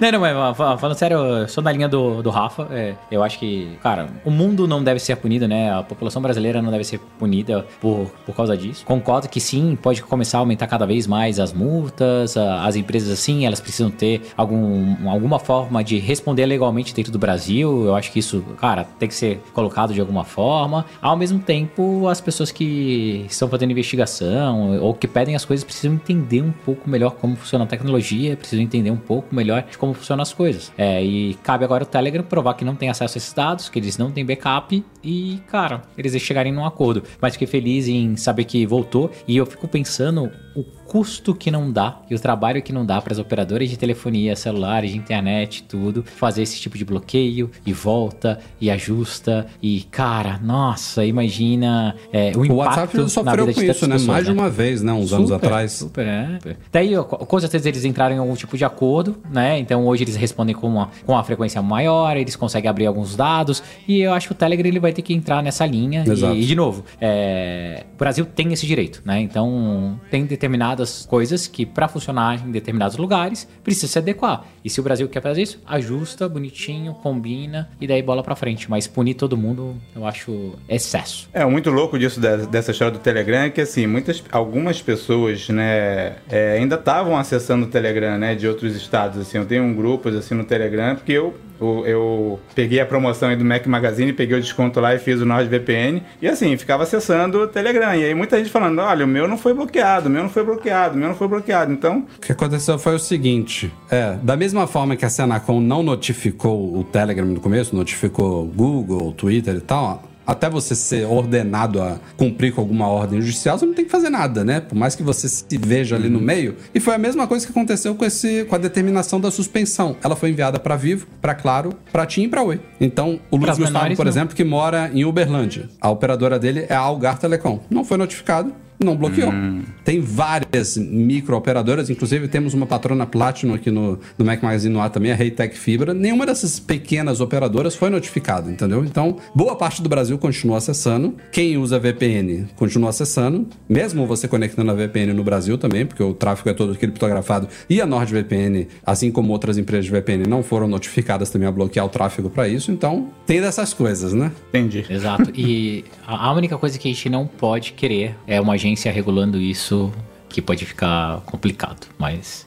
não, não, mas falando sério, eu sou na linha do, do Rafa. É, eu acho que, cara, o mundo não deve ser punido, né? A população brasileira não deve ser punida por, por causa disso. Concordo que sim, pode começar a aumentar cada vez mais as multas, as empresas assim, elas precisam ter algum, alguma forma de responder legalmente dentro do Brasil. Eu acho que isso, cara, tem que ser colocado de alguma forma. Ao mesmo tempo, as pessoas que estão fazendo investigação ou que pedem as coisas precisam entender um pouco melhor como funciona a tecnologia, precisam entender um pouco melhor de como funcionam as coisas. É, e cabe agora o Telegram provar que não tem acesso a esses dados, que eles não têm backup e, cara, eles chegarem num acordo. Mas fiquei feliz em saber que voltou e eu fico pensando o custo que não dá e o trabalho que não dá para as operadoras de telefonia, celulares, de internet, tudo, fazer esse tipo de bloqueio e volta e ajusta e cara, nossa, imagina é, o impacto. O WhatsApp sofreu com isso, né? Pessoas, Mais de né? uma vez, né? Uns super, anos atrás. Super, é. Daí, com certeza eles entraram em algum tipo de acordo, né? Então hoje eles respondem com uma, com uma frequência maior, eles conseguem abrir alguns dados e eu acho que o Telegram ele vai ter que entrar nessa linha. Exato. E, e de novo, é, o Brasil tem esse direito, né? Então tem determinado determinadas coisas que, para funcionar em determinados lugares, precisa se adequar. E se o Brasil quer fazer isso, ajusta, bonitinho, combina e daí bola para frente. Mas punir todo mundo, eu acho excesso. É, muito louco disso, dessa história do Telegram, é que assim, muitas, algumas pessoas, né, é, ainda estavam acessando o Telegram, né, de outros estados, assim. Eu tenho um grupo, assim, no Telegram, porque eu eu, peguei a promoção do Mac Magazine, peguei o desconto lá e fiz o NordVPN. E assim, ficava acessando o Telegram. E aí muita gente falando: olha, o meu não foi bloqueado, o meu não foi bloqueado, o meu não foi bloqueado. Então. O que aconteceu foi o seguinte: é, da mesma forma que a Senacom não notificou o Telegram no começo, notificou Google, Twitter e tal, até você ser ordenado a cumprir com alguma ordem judicial, você não tem que fazer nada, né? Por mais que você se veja ali no uhum. meio. E foi a mesma coisa que aconteceu com, esse, com a determinação da suspensão. Ela foi enviada para Vivo, para Claro, para TIM e para Oi. Então, o Luiz Gustavo, por não. exemplo, que mora em Uberlândia, a operadora dele é a Algar Telecom. Não foi notificado, não bloqueou. Hum. Tem várias micro-operadoras, inclusive temos uma patrona Platinum aqui no, no Mac Magazine no ar também, a Reitec Fibra. Nenhuma dessas pequenas operadoras foi notificada, entendeu? Então, boa parte do Brasil continua acessando. Quem usa VPN continua acessando, mesmo você conectando a VPN no Brasil também, porque o tráfego é todo criptografado. E a NordVPN, assim como outras empresas de VPN, não foram notificadas também a bloquear o tráfego para isso. Então, tem dessas coisas, né? Entendi. Exato. E a única coisa que a gente não pode querer é uma agência agência regulando isso que pode ficar complicado, mas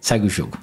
segue o jogo.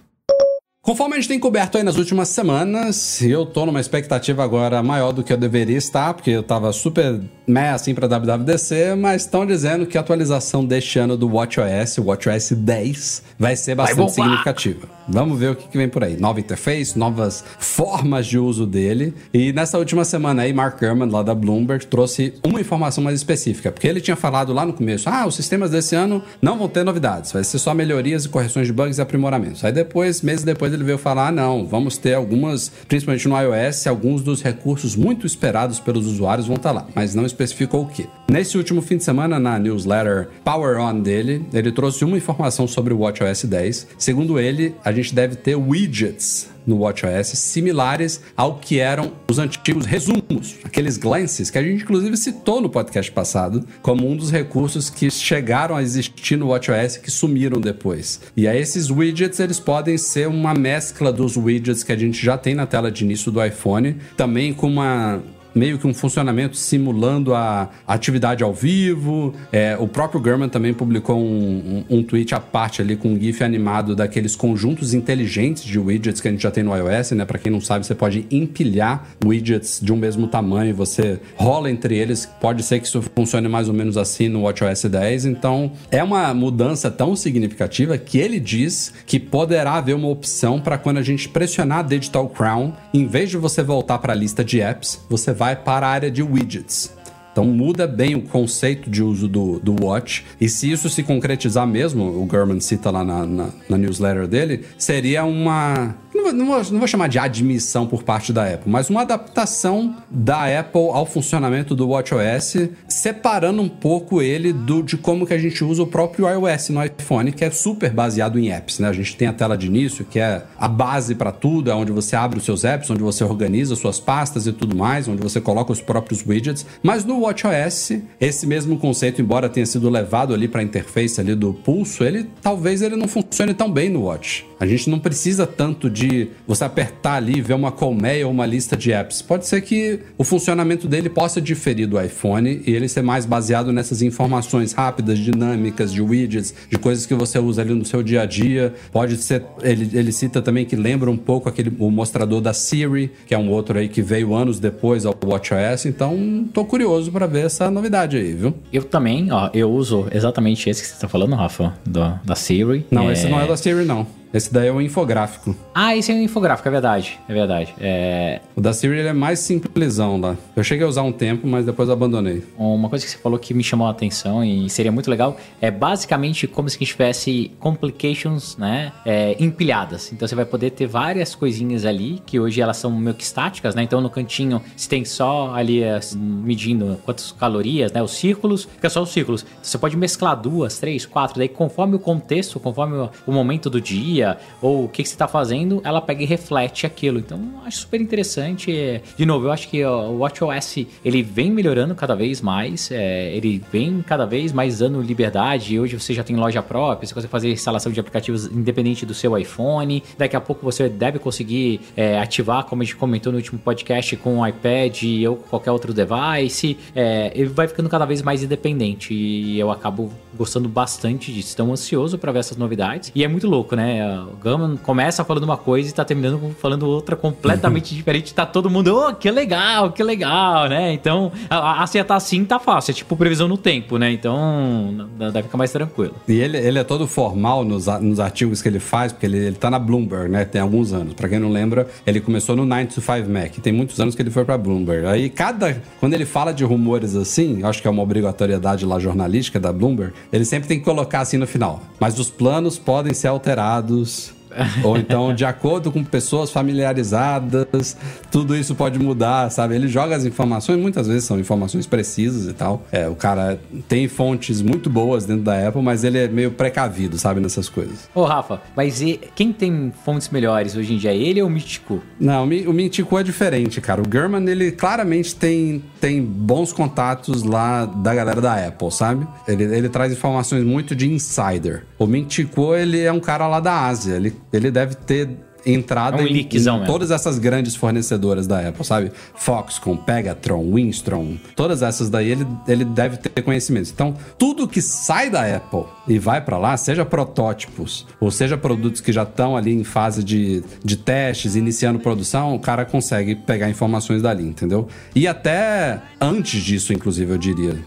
Conforme a gente tem coberto aí nas últimas semanas, eu tô numa expectativa agora maior do que eu deveria estar, porque eu tava super meh assim pra WWDC, mas estão dizendo que a atualização deste ano do WatchOS, o WatchOS 10, vai ser bastante vai significativa. Vamos ver o que, que, vem por aí. Nova interface, novas formas de uso dele. E nessa última semana aí, Mark Gurman, lá da Bloomberg, trouxe uma informação mais específica, porque ele tinha falado lá no começo, ah, os sistemas desse ano não vão ter novidades, vai ser só melhorias e correções de bugs e aprimoramentos. Aí depois, meses depois, ele veio falar: ah, não, vamos ter algumas, principalmente no iOS, alguns dos recursos muito esperados pelos usuários vão estar tá lá, mas não especificou o que. Nesse último fim de semana, na newsletter Power On dele, ele trouxe uma informação sobre o WatchOS 10. Segundo ele, a gente deve ter widgets no WatchOS similares ao que eram os antigos resumos, aqueles glances que a gente inclusive citou no podcast passado como um dos recursos que chegaram a existir no WatchOS que sumiram depois. E aí esses widgets eles podem ser uma mescla dos widgets que a gente já tem na tela de início do iPhone, também com uma meio que um funcionamento simulando a atividade ao vivo. É, o próprio Gurman também publicou um, um, um, tweet à parte ali com um GIF animado daqueles conjuntos inteligentes de widgets que a gente já tem no iOS, né? Para quem não sabe, você pode empilhar widgets de um mesmo tamanho, você rola entre eles. Pode ser que isso funcione mais ou menos assim no WatchOS 10. Então, é uma mudança tão significativa que ele diz que poderá haver uma opção para quando a gente pressionar a Digital Crown, em vez de você voltar para a lista de apps, você vai para a área de widgets. Então muda bem o conceito de uso do, do Watch. E se isso se concretizar mesmo, o Gurman cita lá na, na, na newsletter dele, seria uma não, não, vou, não vou chamar de admissão por parte da Apple, mas uma adaptação da Apple ao funcionamento do WatchOS, separando um pouco ele do, de como que a gente usa o próprio iOS no iPhone, que é super baseado em apps, né? A gente tem a tela de início, que é a base para tudo, é onde você abre os seus apps, onde você organiza suas pastas e tudo mais, onde você coloca os próprios widgets. Mas no WatchOS, esse mesmo conceito, embora tenha sido levado ali para a interface ali do pulso, ele talvez ele não funcione tão bem no Watch. A gente não precisa tanto de você apertar ali e ver uma colmeia ou uma lista de apps. Pode ser que o funcionamento dele possa diferir do iPhone e ele ser mais baseado nessas informações rápidas, dinâmicas, de widgets, de coisas que você usa ali no seu dia a dia. Pode ser, ele, ele cita também que lembra um pouco aquele o mostrador da Siri, que é um outro aí que veio anos depois ao WatchOS. Então, tô curioso para ver essa novidade aí, viu? Eu também, ó, eu uso exatamente esse que você tá falando, Rafa, da, da Siri. Não, é... esse não é da Siri, não. Esse daí é um infográfico. Ah, esse é um infográfico, é verdade. É verdade. É... O da Siri é mais simplesão lá. Eu cheguei a usar um tempo, mas depois abandonei. Uma coisa que você falou que me chamou a atenção e seria muito legal é basicamente como se a gente tivesse complications, né? É, empilhadas. Então você vai poder ter várias coisinhas ali que hoje elas são meio que estáticas, né? Então no cantinho você tem só ali medindo quantas calorias, né? Os círculos, fica só os círculos. Você pode mesclar duas, três, quatro, daí conforme o contexto, conforme o momento do dia dia ou o que, que você está fazendo, ela pega e reflete aquilo. Então, acho super interessante. De novo, eu acho que o WatchOS ele vem melhorando cada vez mais, é, ele vem cada vez mais dando liberdade. Hoje você já tem loja própria, você consegue fazer instalação de aplicativos independente do seu iPhone. Daqui a pouco você deve conseguir é, ativar, como a gente comentou no último podcast, com o iPad ou qualquer outro device. É, ele vai ficando cada vez mais independente e eu acabo gostando bastante disso. Estou ansioso para ver essas novidades. E é muito louco, né? O Gama começa falando uma coisa e tá terminando falando outra completamente diferente. Tá todo mundo, oh, que legal, que legal, né? Então, acertar assim tá fácil. É tipo previsão no tempo, né? Então, deve ficar mais tranquilo. E ele, ele é todo formal nos, nos artigos que ele faz, porque ele, ele tá na Bloomberg, né? Tem alguns anos. Para quem não lembra, ele começou no 9 to 5 Mac. Tem muitos anos que ele foi para Bloomberg. Aí, cada. Quando ele fala de rumores assim, acho que é uma obrigatoriedade lá jornalística da Bloomberg, ele sempre tem que colocar assim no final. Mas os planos podem ser alterados todos ou então, de acordo com pessoas familiarizadas, tudo isso pode mudar, sabe? Ele joga as informações, muitas vezes são informações precisas e tal. É, o cara tem fontes muito boas dentro da Apple, mas ele é meio precavido, sabe, nessas coisas. Ô, Rafa, mas e, quem tem fontes melhores hoje em dia, ele ou o Mítico? Não, o Mítico é diferente, cara. O German, ele claramente tem, tem bons contatos lá da galera da Apple, sabe? Ele, ele traz informações muito de insider. O Mítico, ele é um cara lá da Ásia. Ele ele deve ter entrada é um em, em todas essas grandes fornecedoras da Apple, sabe? Foxconn, Pegatron, Winstron, todas essas daí ele, ele deve ter conhecimento. Então, tudo que sai da Apple e vai para lá, seja protótipos ou seja produtos que já estão ali em fase de, de testes, iniciando produção, o cara consegue pegar informações dali, entendeu? E até antes disso, inclusive, eu diria,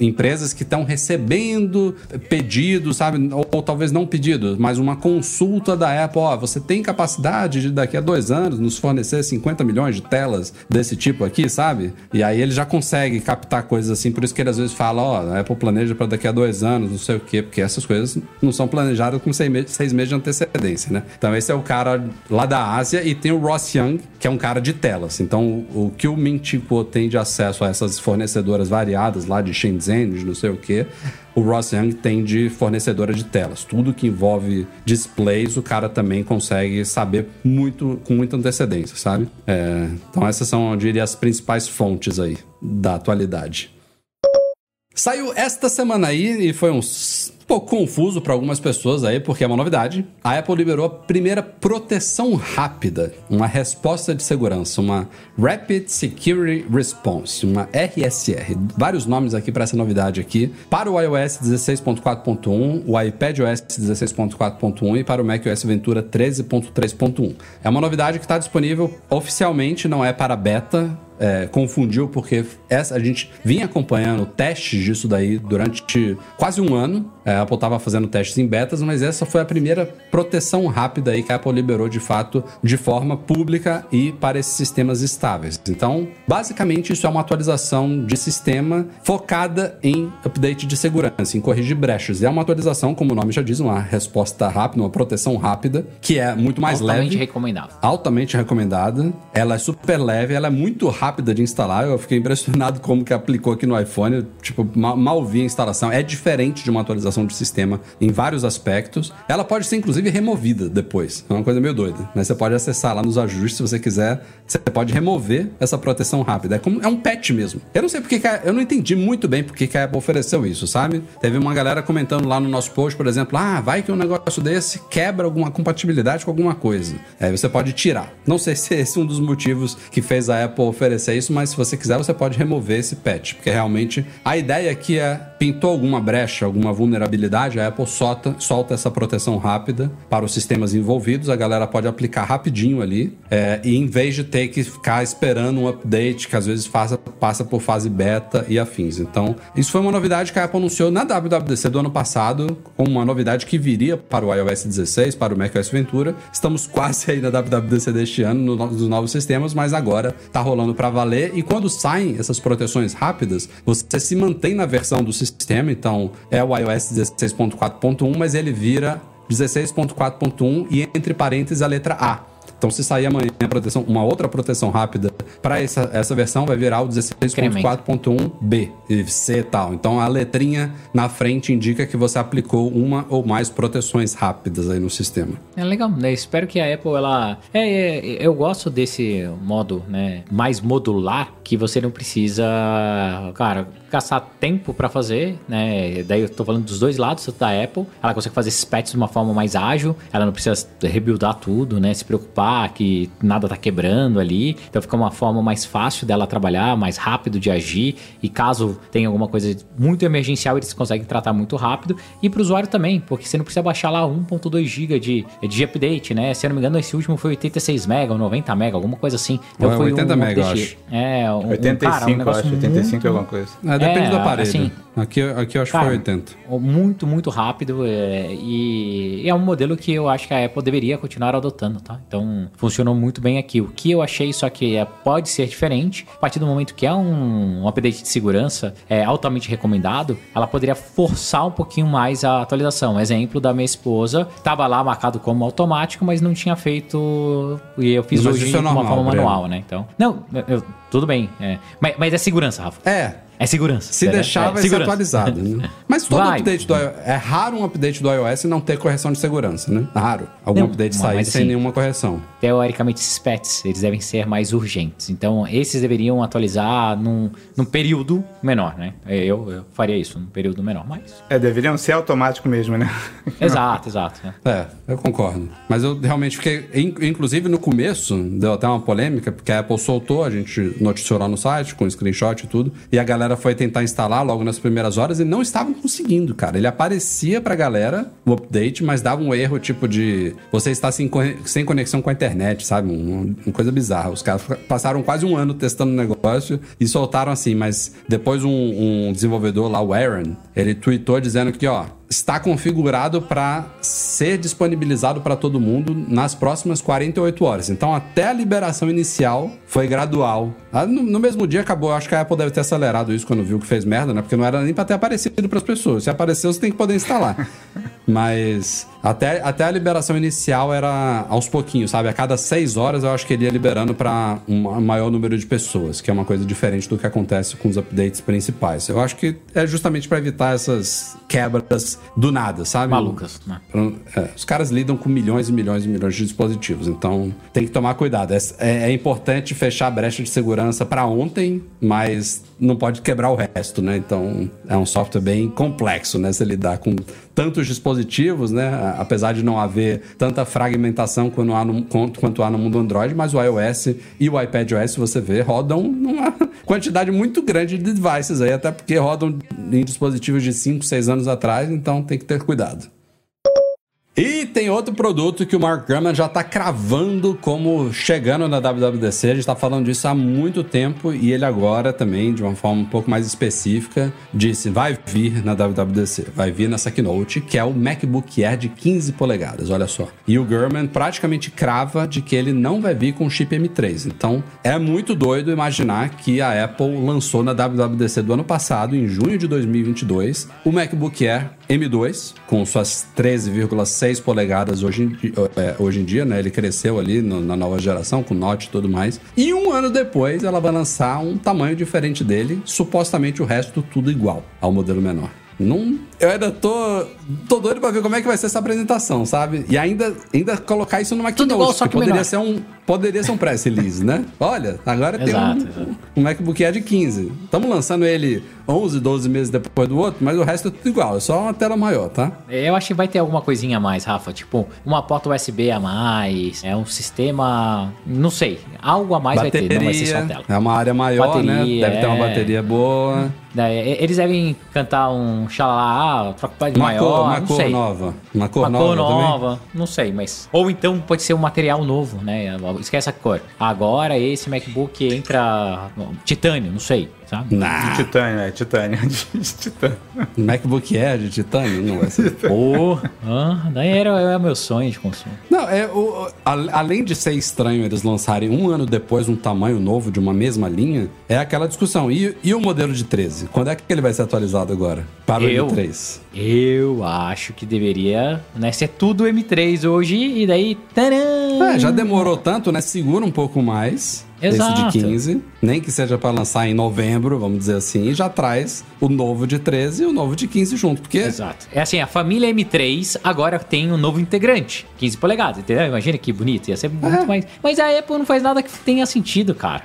empresas que estão recebendo pedidos, sabe? Ou, ou, talvez não pedidos, mas uma consulta da Apple, ó, você tem capacidade de daqui a dois anos nos fornecer 50 milhões de telas desse tipo aqui, sabe? E aí ele já consegue captar coisas assim, por isso que ele às vezes fala, ó, a Apple planeja para daqui a dois anos, não sei o quê, porque essas coisas não são planejadas com seis meses, seis meses de antecedência, né? Então esse é o cara lá da Ásia e tem o Ross Young, que é um cara de telas. Então o, que o Mintico tem de acesso a essas fornecedoras variadas lá de Shenzhen, de não sei o quê, o Ross Young tem de fornecedora de telas. Tudo que envolve displays, o cara também consegue saber muito com muita antecedência, sabe? É, então essas são, eu diria, as principais fontes aí da atualidade. Saiu esta semana aí e foi uns pouco confuso para algumas pessoas aí, porque é uma novidade. A Apple liberou a primeira proteção rápida, uma resposta de segurança, uma Rapid Security Response, uma RSR. Vários nomes aqui para essa novidade aqui. Para o iOS 16.4.1, o iPadOS 16.4.1 e para o macOS Ventura 13.3.1. É uma novidade que está disponível oficialmente, não é para beta, é, confundiu, porque essa, a gente vinha acompanhando testes disso daí durante quase um ano. É, a Apple estava fazendo testes em betas, mas essa foi a primeira proteção rápida aí que a Apple liberou de fato de forma pública e para esses sistemas estáveis. Então, basicamente, isso é uma atualização de sistema focada em update de segurança, em corrigir brechas. E é uma atualização, como o nome já diz, uma resposta rápida, uma proteção rápida, que é muito mais altamente leve. Altamente recomendada. Altamente recomendada. Ela é super leve, ela é muito rápida de instalar. Eu fiquei impressionado como que aplicou aqui no iPhone. Tipo, mal, mal vi a instalação. É diferente de uma atualização de sistema em vários aspectos. Ela pode ser, inclusive, removida depois. É uma coisa meio doida. Mas você pode acessar lá nos ajustes se você quiser. Você pode remover essa proteção rápida. É, como, é um patch mesmo. Eu não sei porque que a, eu não entendi muito bem porque que a Apple ofereceu isso, sabe? Teve uma galera comentando lá no nosso post, por exemplo, ah, vai que um negócio desse quebra alguma compatibilidade com alguma coisa. Aí você pode tirar. Não sei se esse é um dos motivos que fez a Apple oferecer isso, mas se você quiser, você pode remover esse patch, porque realmente a ideia aqui é pintou alguma brecha, alguma vulnerabilidade, a Apple solta, solta essa proteção rápida para os sistemas envolvidos, a galera pode aplicar rapidinho ali, é, e em vez de ter que ficar esperando um update que às vezes faça, passa por fase beta e afins. Então, isso foi uma novidade que a Apple anunciou na WWDC do ano passado, uma novidade que viria para o iOS 16, para o macOS Ventura. Estamos quase aí na WWDC deste ano, no, nos novos sistemas, mas agora está rolando para valer. E quando saem essas proteções rápidas, você se mantém na versão do sistema, então é o iOS 16.4.1, mas ele vira 16.4.1 e entre parênteses a letra A. Então, se sair amanhã proteção, uma outra proteção rápida para essa, essa versão, vai virar o 16.4.1b e C e tal. Então, a letrinha na frente indica que você aplicou uma ou mais proteções rápidas aí no sistema. É legal, né? Espero que a Apple, ela... É, é, eu gosto desse modo, né? Mais modular, que você não precisa, cara, gastar tempo para fazer, né? Daí eu tô falando dos dois lados da Apple. Ela consegue fazer esses patches de uma forma mais ágil. Ela não precisa rebuildar tudo, né? Se preocupar que nada tá quebrando ali. Então fica uma forma mais fácil dela trabalhar, mais rápido de agir. E caso tenha alguma coisa muito emergencial, eles conseguem tratar muito rápido. E para o usuário também, porque você não precisa baixar lá 1.2 GB de, de update, né? Se eu não me engano, esse último foi 86 MB ou 90 MB, alguma coisa assim. Então Ué, foi 80 um MB, eu acho. É, um, 85, um, cara, um negócio acho, 85 muito... alguma coisa. É, depende é, do aparelho. Assim, aqui, aqui eu acho que foi 80. Muito, muito rápido. É, e é um modelo que eu acho que a Apple deveria continuar adotando, tá? Então, funcionou muito bem aqui. O que eu achei só que é, pode ser diferente, a partir do momento que é um, um update de segurança é altamente recomendado, ela poderia forçar um pouquinho mais a atualização. Exemplo da minha esposa, estava lá marcado como automático, mas não tinha feito e eu fiz mas hoje de é uma forma manual, né? Então, não, eu, tudo bem, é. Mas, mas é segurança, Rafa. É, é segurança. Se deixar, é, vai segurança. ser atualizado. Né? Mas todo vai. update do iOS. É raro um update do iOS não ter correção de segurança, né? Raro. Algum não, update sair sem assim, nenhuma correção. Teoricamente, esses patches, eles devem ser mais urgentes. Então, esses deveriam atualizar num, num período menor, né? Eu, eu faria isso, num período menor, mas... É, deveriam ser automático mesmo, né? exato, exato. Né? É, eu concordo. Mas eu realmente fiquei... Inclusive, no começo, deu até uma polêmica, porque a Apple soltou, a gente noticiou lá no site, com screenshot e tudo, e a galera galera foi tentar instalar logo nas primeiras horas e não estavam conseguindo, cara. Ele aparecia pra galera o update, mas dava um erro tipo de você está sem, sem conexão com a internet, sabe? Uma, uma coisa bizarra. Os caras passaram quase um ano testando o negócio e soltaram assim, mas depois um, um desenvolvedor lá, o Aaron, ele tweetou dizendo que, ó, está configurado para ser disponibilizado para todo mundo nas próximas 48 horas. Então, até a liberação inicial foi gradual. Ah, no, no, mesmo dia acabou. Acho que a Apple deve ter acelerado isso quando viu que fez merda, né? Porque não era nem para ter aparecido para as pessoas. Se apareceu, você tem que poder instalar. Mas até, até a liberação inicial era aos pouquinhos, sabe? A cada seis horas eu acho que ele ia liberando para um maior número de pessoas, que é uma coisa diferente do que acontece com os updates principais. Eu acho que é justamente para evitar essas quebras do nada, sabe? Malucas, né? É, os caras lidam com milhões e milhões e milhões de dispositivos, então tem que tomar cuidado. É, é, é importante fechar a brecha de segurança para ontem, mas não pode quebrar o resto, né? Então é um software bem complexo, né? Se lidar com tantos dispositivos, né? Apesar de não haver tanta fragmentação quanto há no, quanto há no mundo Android, mas o iOS e o iPadOS, você vê, rodam numa quantidade muito grande de devices aí, até porque rodam em dispositivos de 5, 6 anos atrás, então tem que ter cuidado. E tem outro produto que o Mark Gurman já tá cravando como chegando na WWDC. A gente tá falando disso há muito tempo e ele agora também, de uma forma um pouco mais específica, disse: vai vir na WWDC, vai vir nessa keynote, que é o MacBook Air de 15 polegadas, olha só. E o Gurman praticamente crava de que ele não vai vir com chip M3. Então é muito doido imaginar que a Apple lançou na WWDC do ano passado, em junho de 2022, o MacBook Air M2, com suas 13,6 polegadas hoje em, é, hoje em dia, né? Ele cresceu ali no, na nova geração, com Note e tudo mais. E um ano depois, ela vai lançar um tamanho diferente dele, supostamente o resto tudo igual ao modelo menor. Não, eu ainda tô, tô doido pra ver como é que vai ser essa apresentação, sabe? E ainda, ainda colocar isso numa Tudo igual, só que poderia ser um Poderia ser um press release, né? Olha, agora tem um, um MacBook Air de 15. Estamos lançando ele 11, 12 meses depois do outro, mas o resto é tudo igual, é só uma tela maior, tá? Eu acho que vai ter alguma coisinha a mais, Rafa, tipo uma porta USB a mais, é um sistema, não sei, algo a mais bateria, vai ter, não vai ser só tela. É uma área maior, né? bateria, né? Deve é... ter uma é. bateria boa. É, eles devem cantar um xalá, troca de maior, cor, uma cor sei. nova. Uma cor uma nova, cor nova não sei, mas... Ou então pode ser um material novo, né? Esquece a cor. Agora esse MacBook entra titânio, não sei sabe? Nah. De titânio, é, titânio. De titânio. MacBook Air de titânio? Não vai ser. Pô, ah, daí era, era meu sonho de consumo. Não, é, o, a, além de ser estranho eles lançarem um ano depois um tamanho novo de uma mesma linha, é aquela discussão. E, e o modelo de 13? Quando é que ele vai ser atualizado agora? Para o eu, M3? Eu acho que deveria né, ser tudo M3 hoje e daí. Tcharam! É, já demorou tanto, né? Segura um pouco mais. Exato. Esse de 15, nem que seja para lançar em novembro, vamos dizer assim, e já traz o novo de 13 e o novo de 15 junto, porque... Exato. É assim, a família M3 agora tem um novo integrante, 15 polegadas, entendeu? Imagina que bonito, ia ser muito é. mais... Mas a Apple não faz nada que tenha sentido, cara.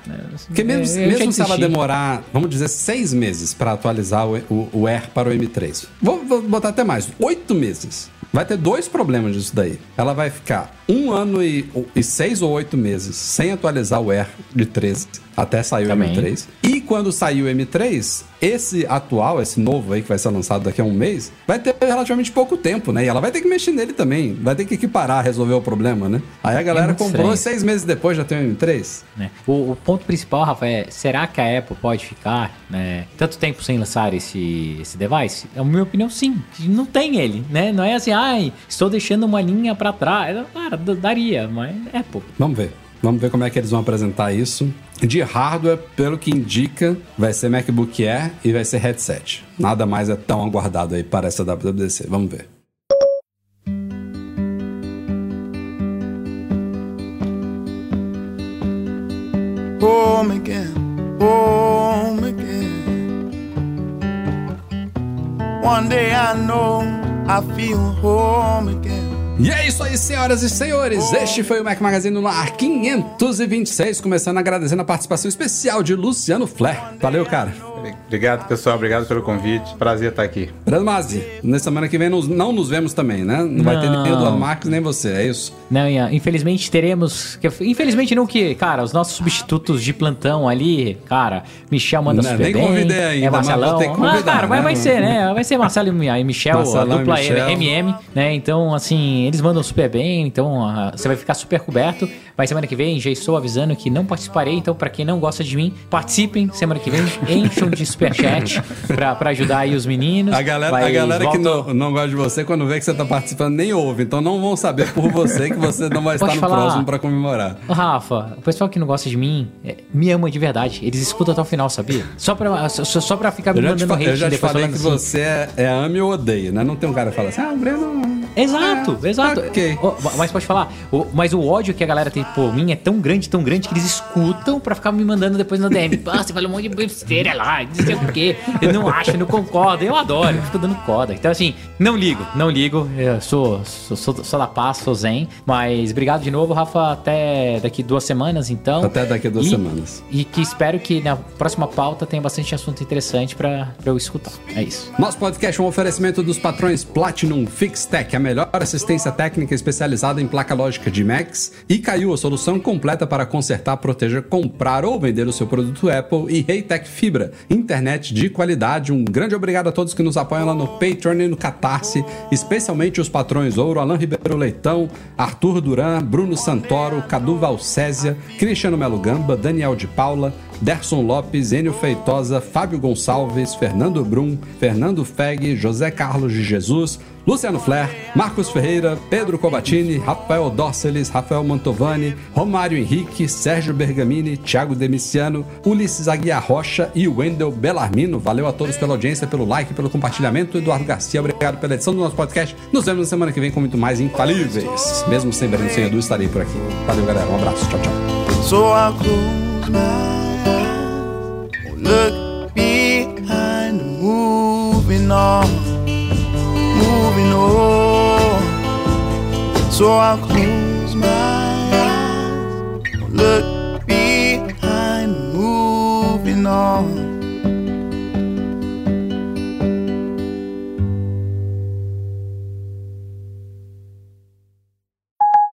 Porque mesmo, é, mesmo se ela demorar, vamos dizer, seis meses para atualizar o, o, o Air para o M3, vou, vou botar até mais, oito meses vai ter dois problemas disso daí. Ela vai ficar um ano e, e seis ou oito meses sem atualizar o Air de 13 até Também. o M3. E quando sair o M3, esse atual, esse novo aí que vai ser lançado daqui a um mês, vai ter relativamente pouco tempo, né? E ela vai ter que mexer nele também. Vai ter que equiparar, resolver o problema, né? Aí a galera é comprou estranho. seis meses depois já tem o M3. É. O, o, ponto principal, Rafa, é será que a Apple pode ficar né, tanto tempo sem lançar esse, esse device? Na minha opinião, sim. Não tem ele, né? Não é assim, ai, estou deixando uma linha para trás. Cara, daria, mas Apple. Vamos ver. Vamos ver como é que eles vão apresentar isso. De hardware, pelo que indica, vai ser MacBook Air e vai ser headset. Nada mais é tão aguardado aí para essa WWDC. Vamos ver. Home again, home again. One day I know I feel home again. E é isso aí, senhoras e senhores. Este foi o Mac Magazine no ar 526. Começando agradecendo a participação especial de Luciano Flair. Valeu, cara. Obrigado, pessoal. Obrigado pelo convite. Prazer estar aqui. Brando Mazzi, na semana que vem nos, não nos vemos também, né? Não, não. vai ter nem o Eduardo Marques, nem você, é isso? Não, infelizmente teremos. Infelizmente não que, cara, os nossos substitutos de plantão ali, cara, Michel manda não, super nem bem. convidei ainda, é Marcelão. Mas ah, cara, vai, vai ser, né? Vai ser Marcelo e Michel, Marcelão a dupla e Michel. MM, né? Então, assim, eles mandam super bem, então uh, você vai ficar super coberto. Mas semana que vem já estou avisando que não participarei, então para quem não gosta de mim, participem semana que vem, encham de superchat pra, pra ajudar aí os meninos. A galera, a galera que não, não gosta de você, quando vê que você tá participando, nem ouve. Então não vão saber por você que você não vai estar no falar, próximo pra comemorar. Rafa, o pessoal que não gosta de mim é, me ama de verdade. Eles escutam até o final, sabia? Só pra, só, só pra ficar me mandando hate. Eu já te falei que assim. você é, é ame ou odeia, né? Não tem um cara que fala assim, ah, o Breno... Exato, é, exato. Okay. mas pode falar, mas o ódio que a galera tem por mim é tão grande, tão grande, que eles escutam pra ficar me mandando depois na DM. Ah, você falou um monte de besteira lá, não sei o quê. Eu não acho, eu não concordo. Eu adoro, eu fico dando corda. Então, assim, não ligo, não ligo. Eu sou, sou, sou, sou da paz, sou zen. Mas obrigado de novo, Rafa. Até daqui duas semanas, então. Até daqui duas e, semanas. E que espero que na próxima pauta tenha bastante assunto interessante pra, pra eu escutar. É isso. Nosso podcast é um oferecimento dos patrões Platinum Fixtech, melhor assistência técnica especializada em placa lógica de Macs, e caiu a solução completa para consertar, proteger, comprar ou vender o seu produto Apple e Reitec Fibra, internet de qualidade. Um grande obrigado a todos que nos apoiam lá no Patreon e no Catarse, especialmente os patrões Ouro, Alain Ribeiro Leitão, Arthur Duran, Bruno Santoro, Cadu Valcésia, Cristiano Melo Gamba, Daniel de Paula, Derson Lopes, Enio Feitosa, Fábio Gonçalves, Fernando Brum, Fernando Feg, José Carlos de Jesus, Luciano Flair, Marcos Ferreira, Pedro Cobatini, Rafael Dorceles, Rafael Mantovani, Romário Henrique, Sérgio Bergamini, Thiago Demiciano, Ulisses Aguiar Rocha e Wendel Bellarmino. Valeu a todos pela audiência, pelo like, pelo compartilhamento. Eduardo Garcia, obrigado pela edição do nosso podcast. Nos vemos na semana que vem com muito mais infalíveis. Mesmo sem Breno sem estarei por aqui. Valeu, galera. Um abraço. Tchau, tchau. So look behind, moving on, So I'll close my eyes, look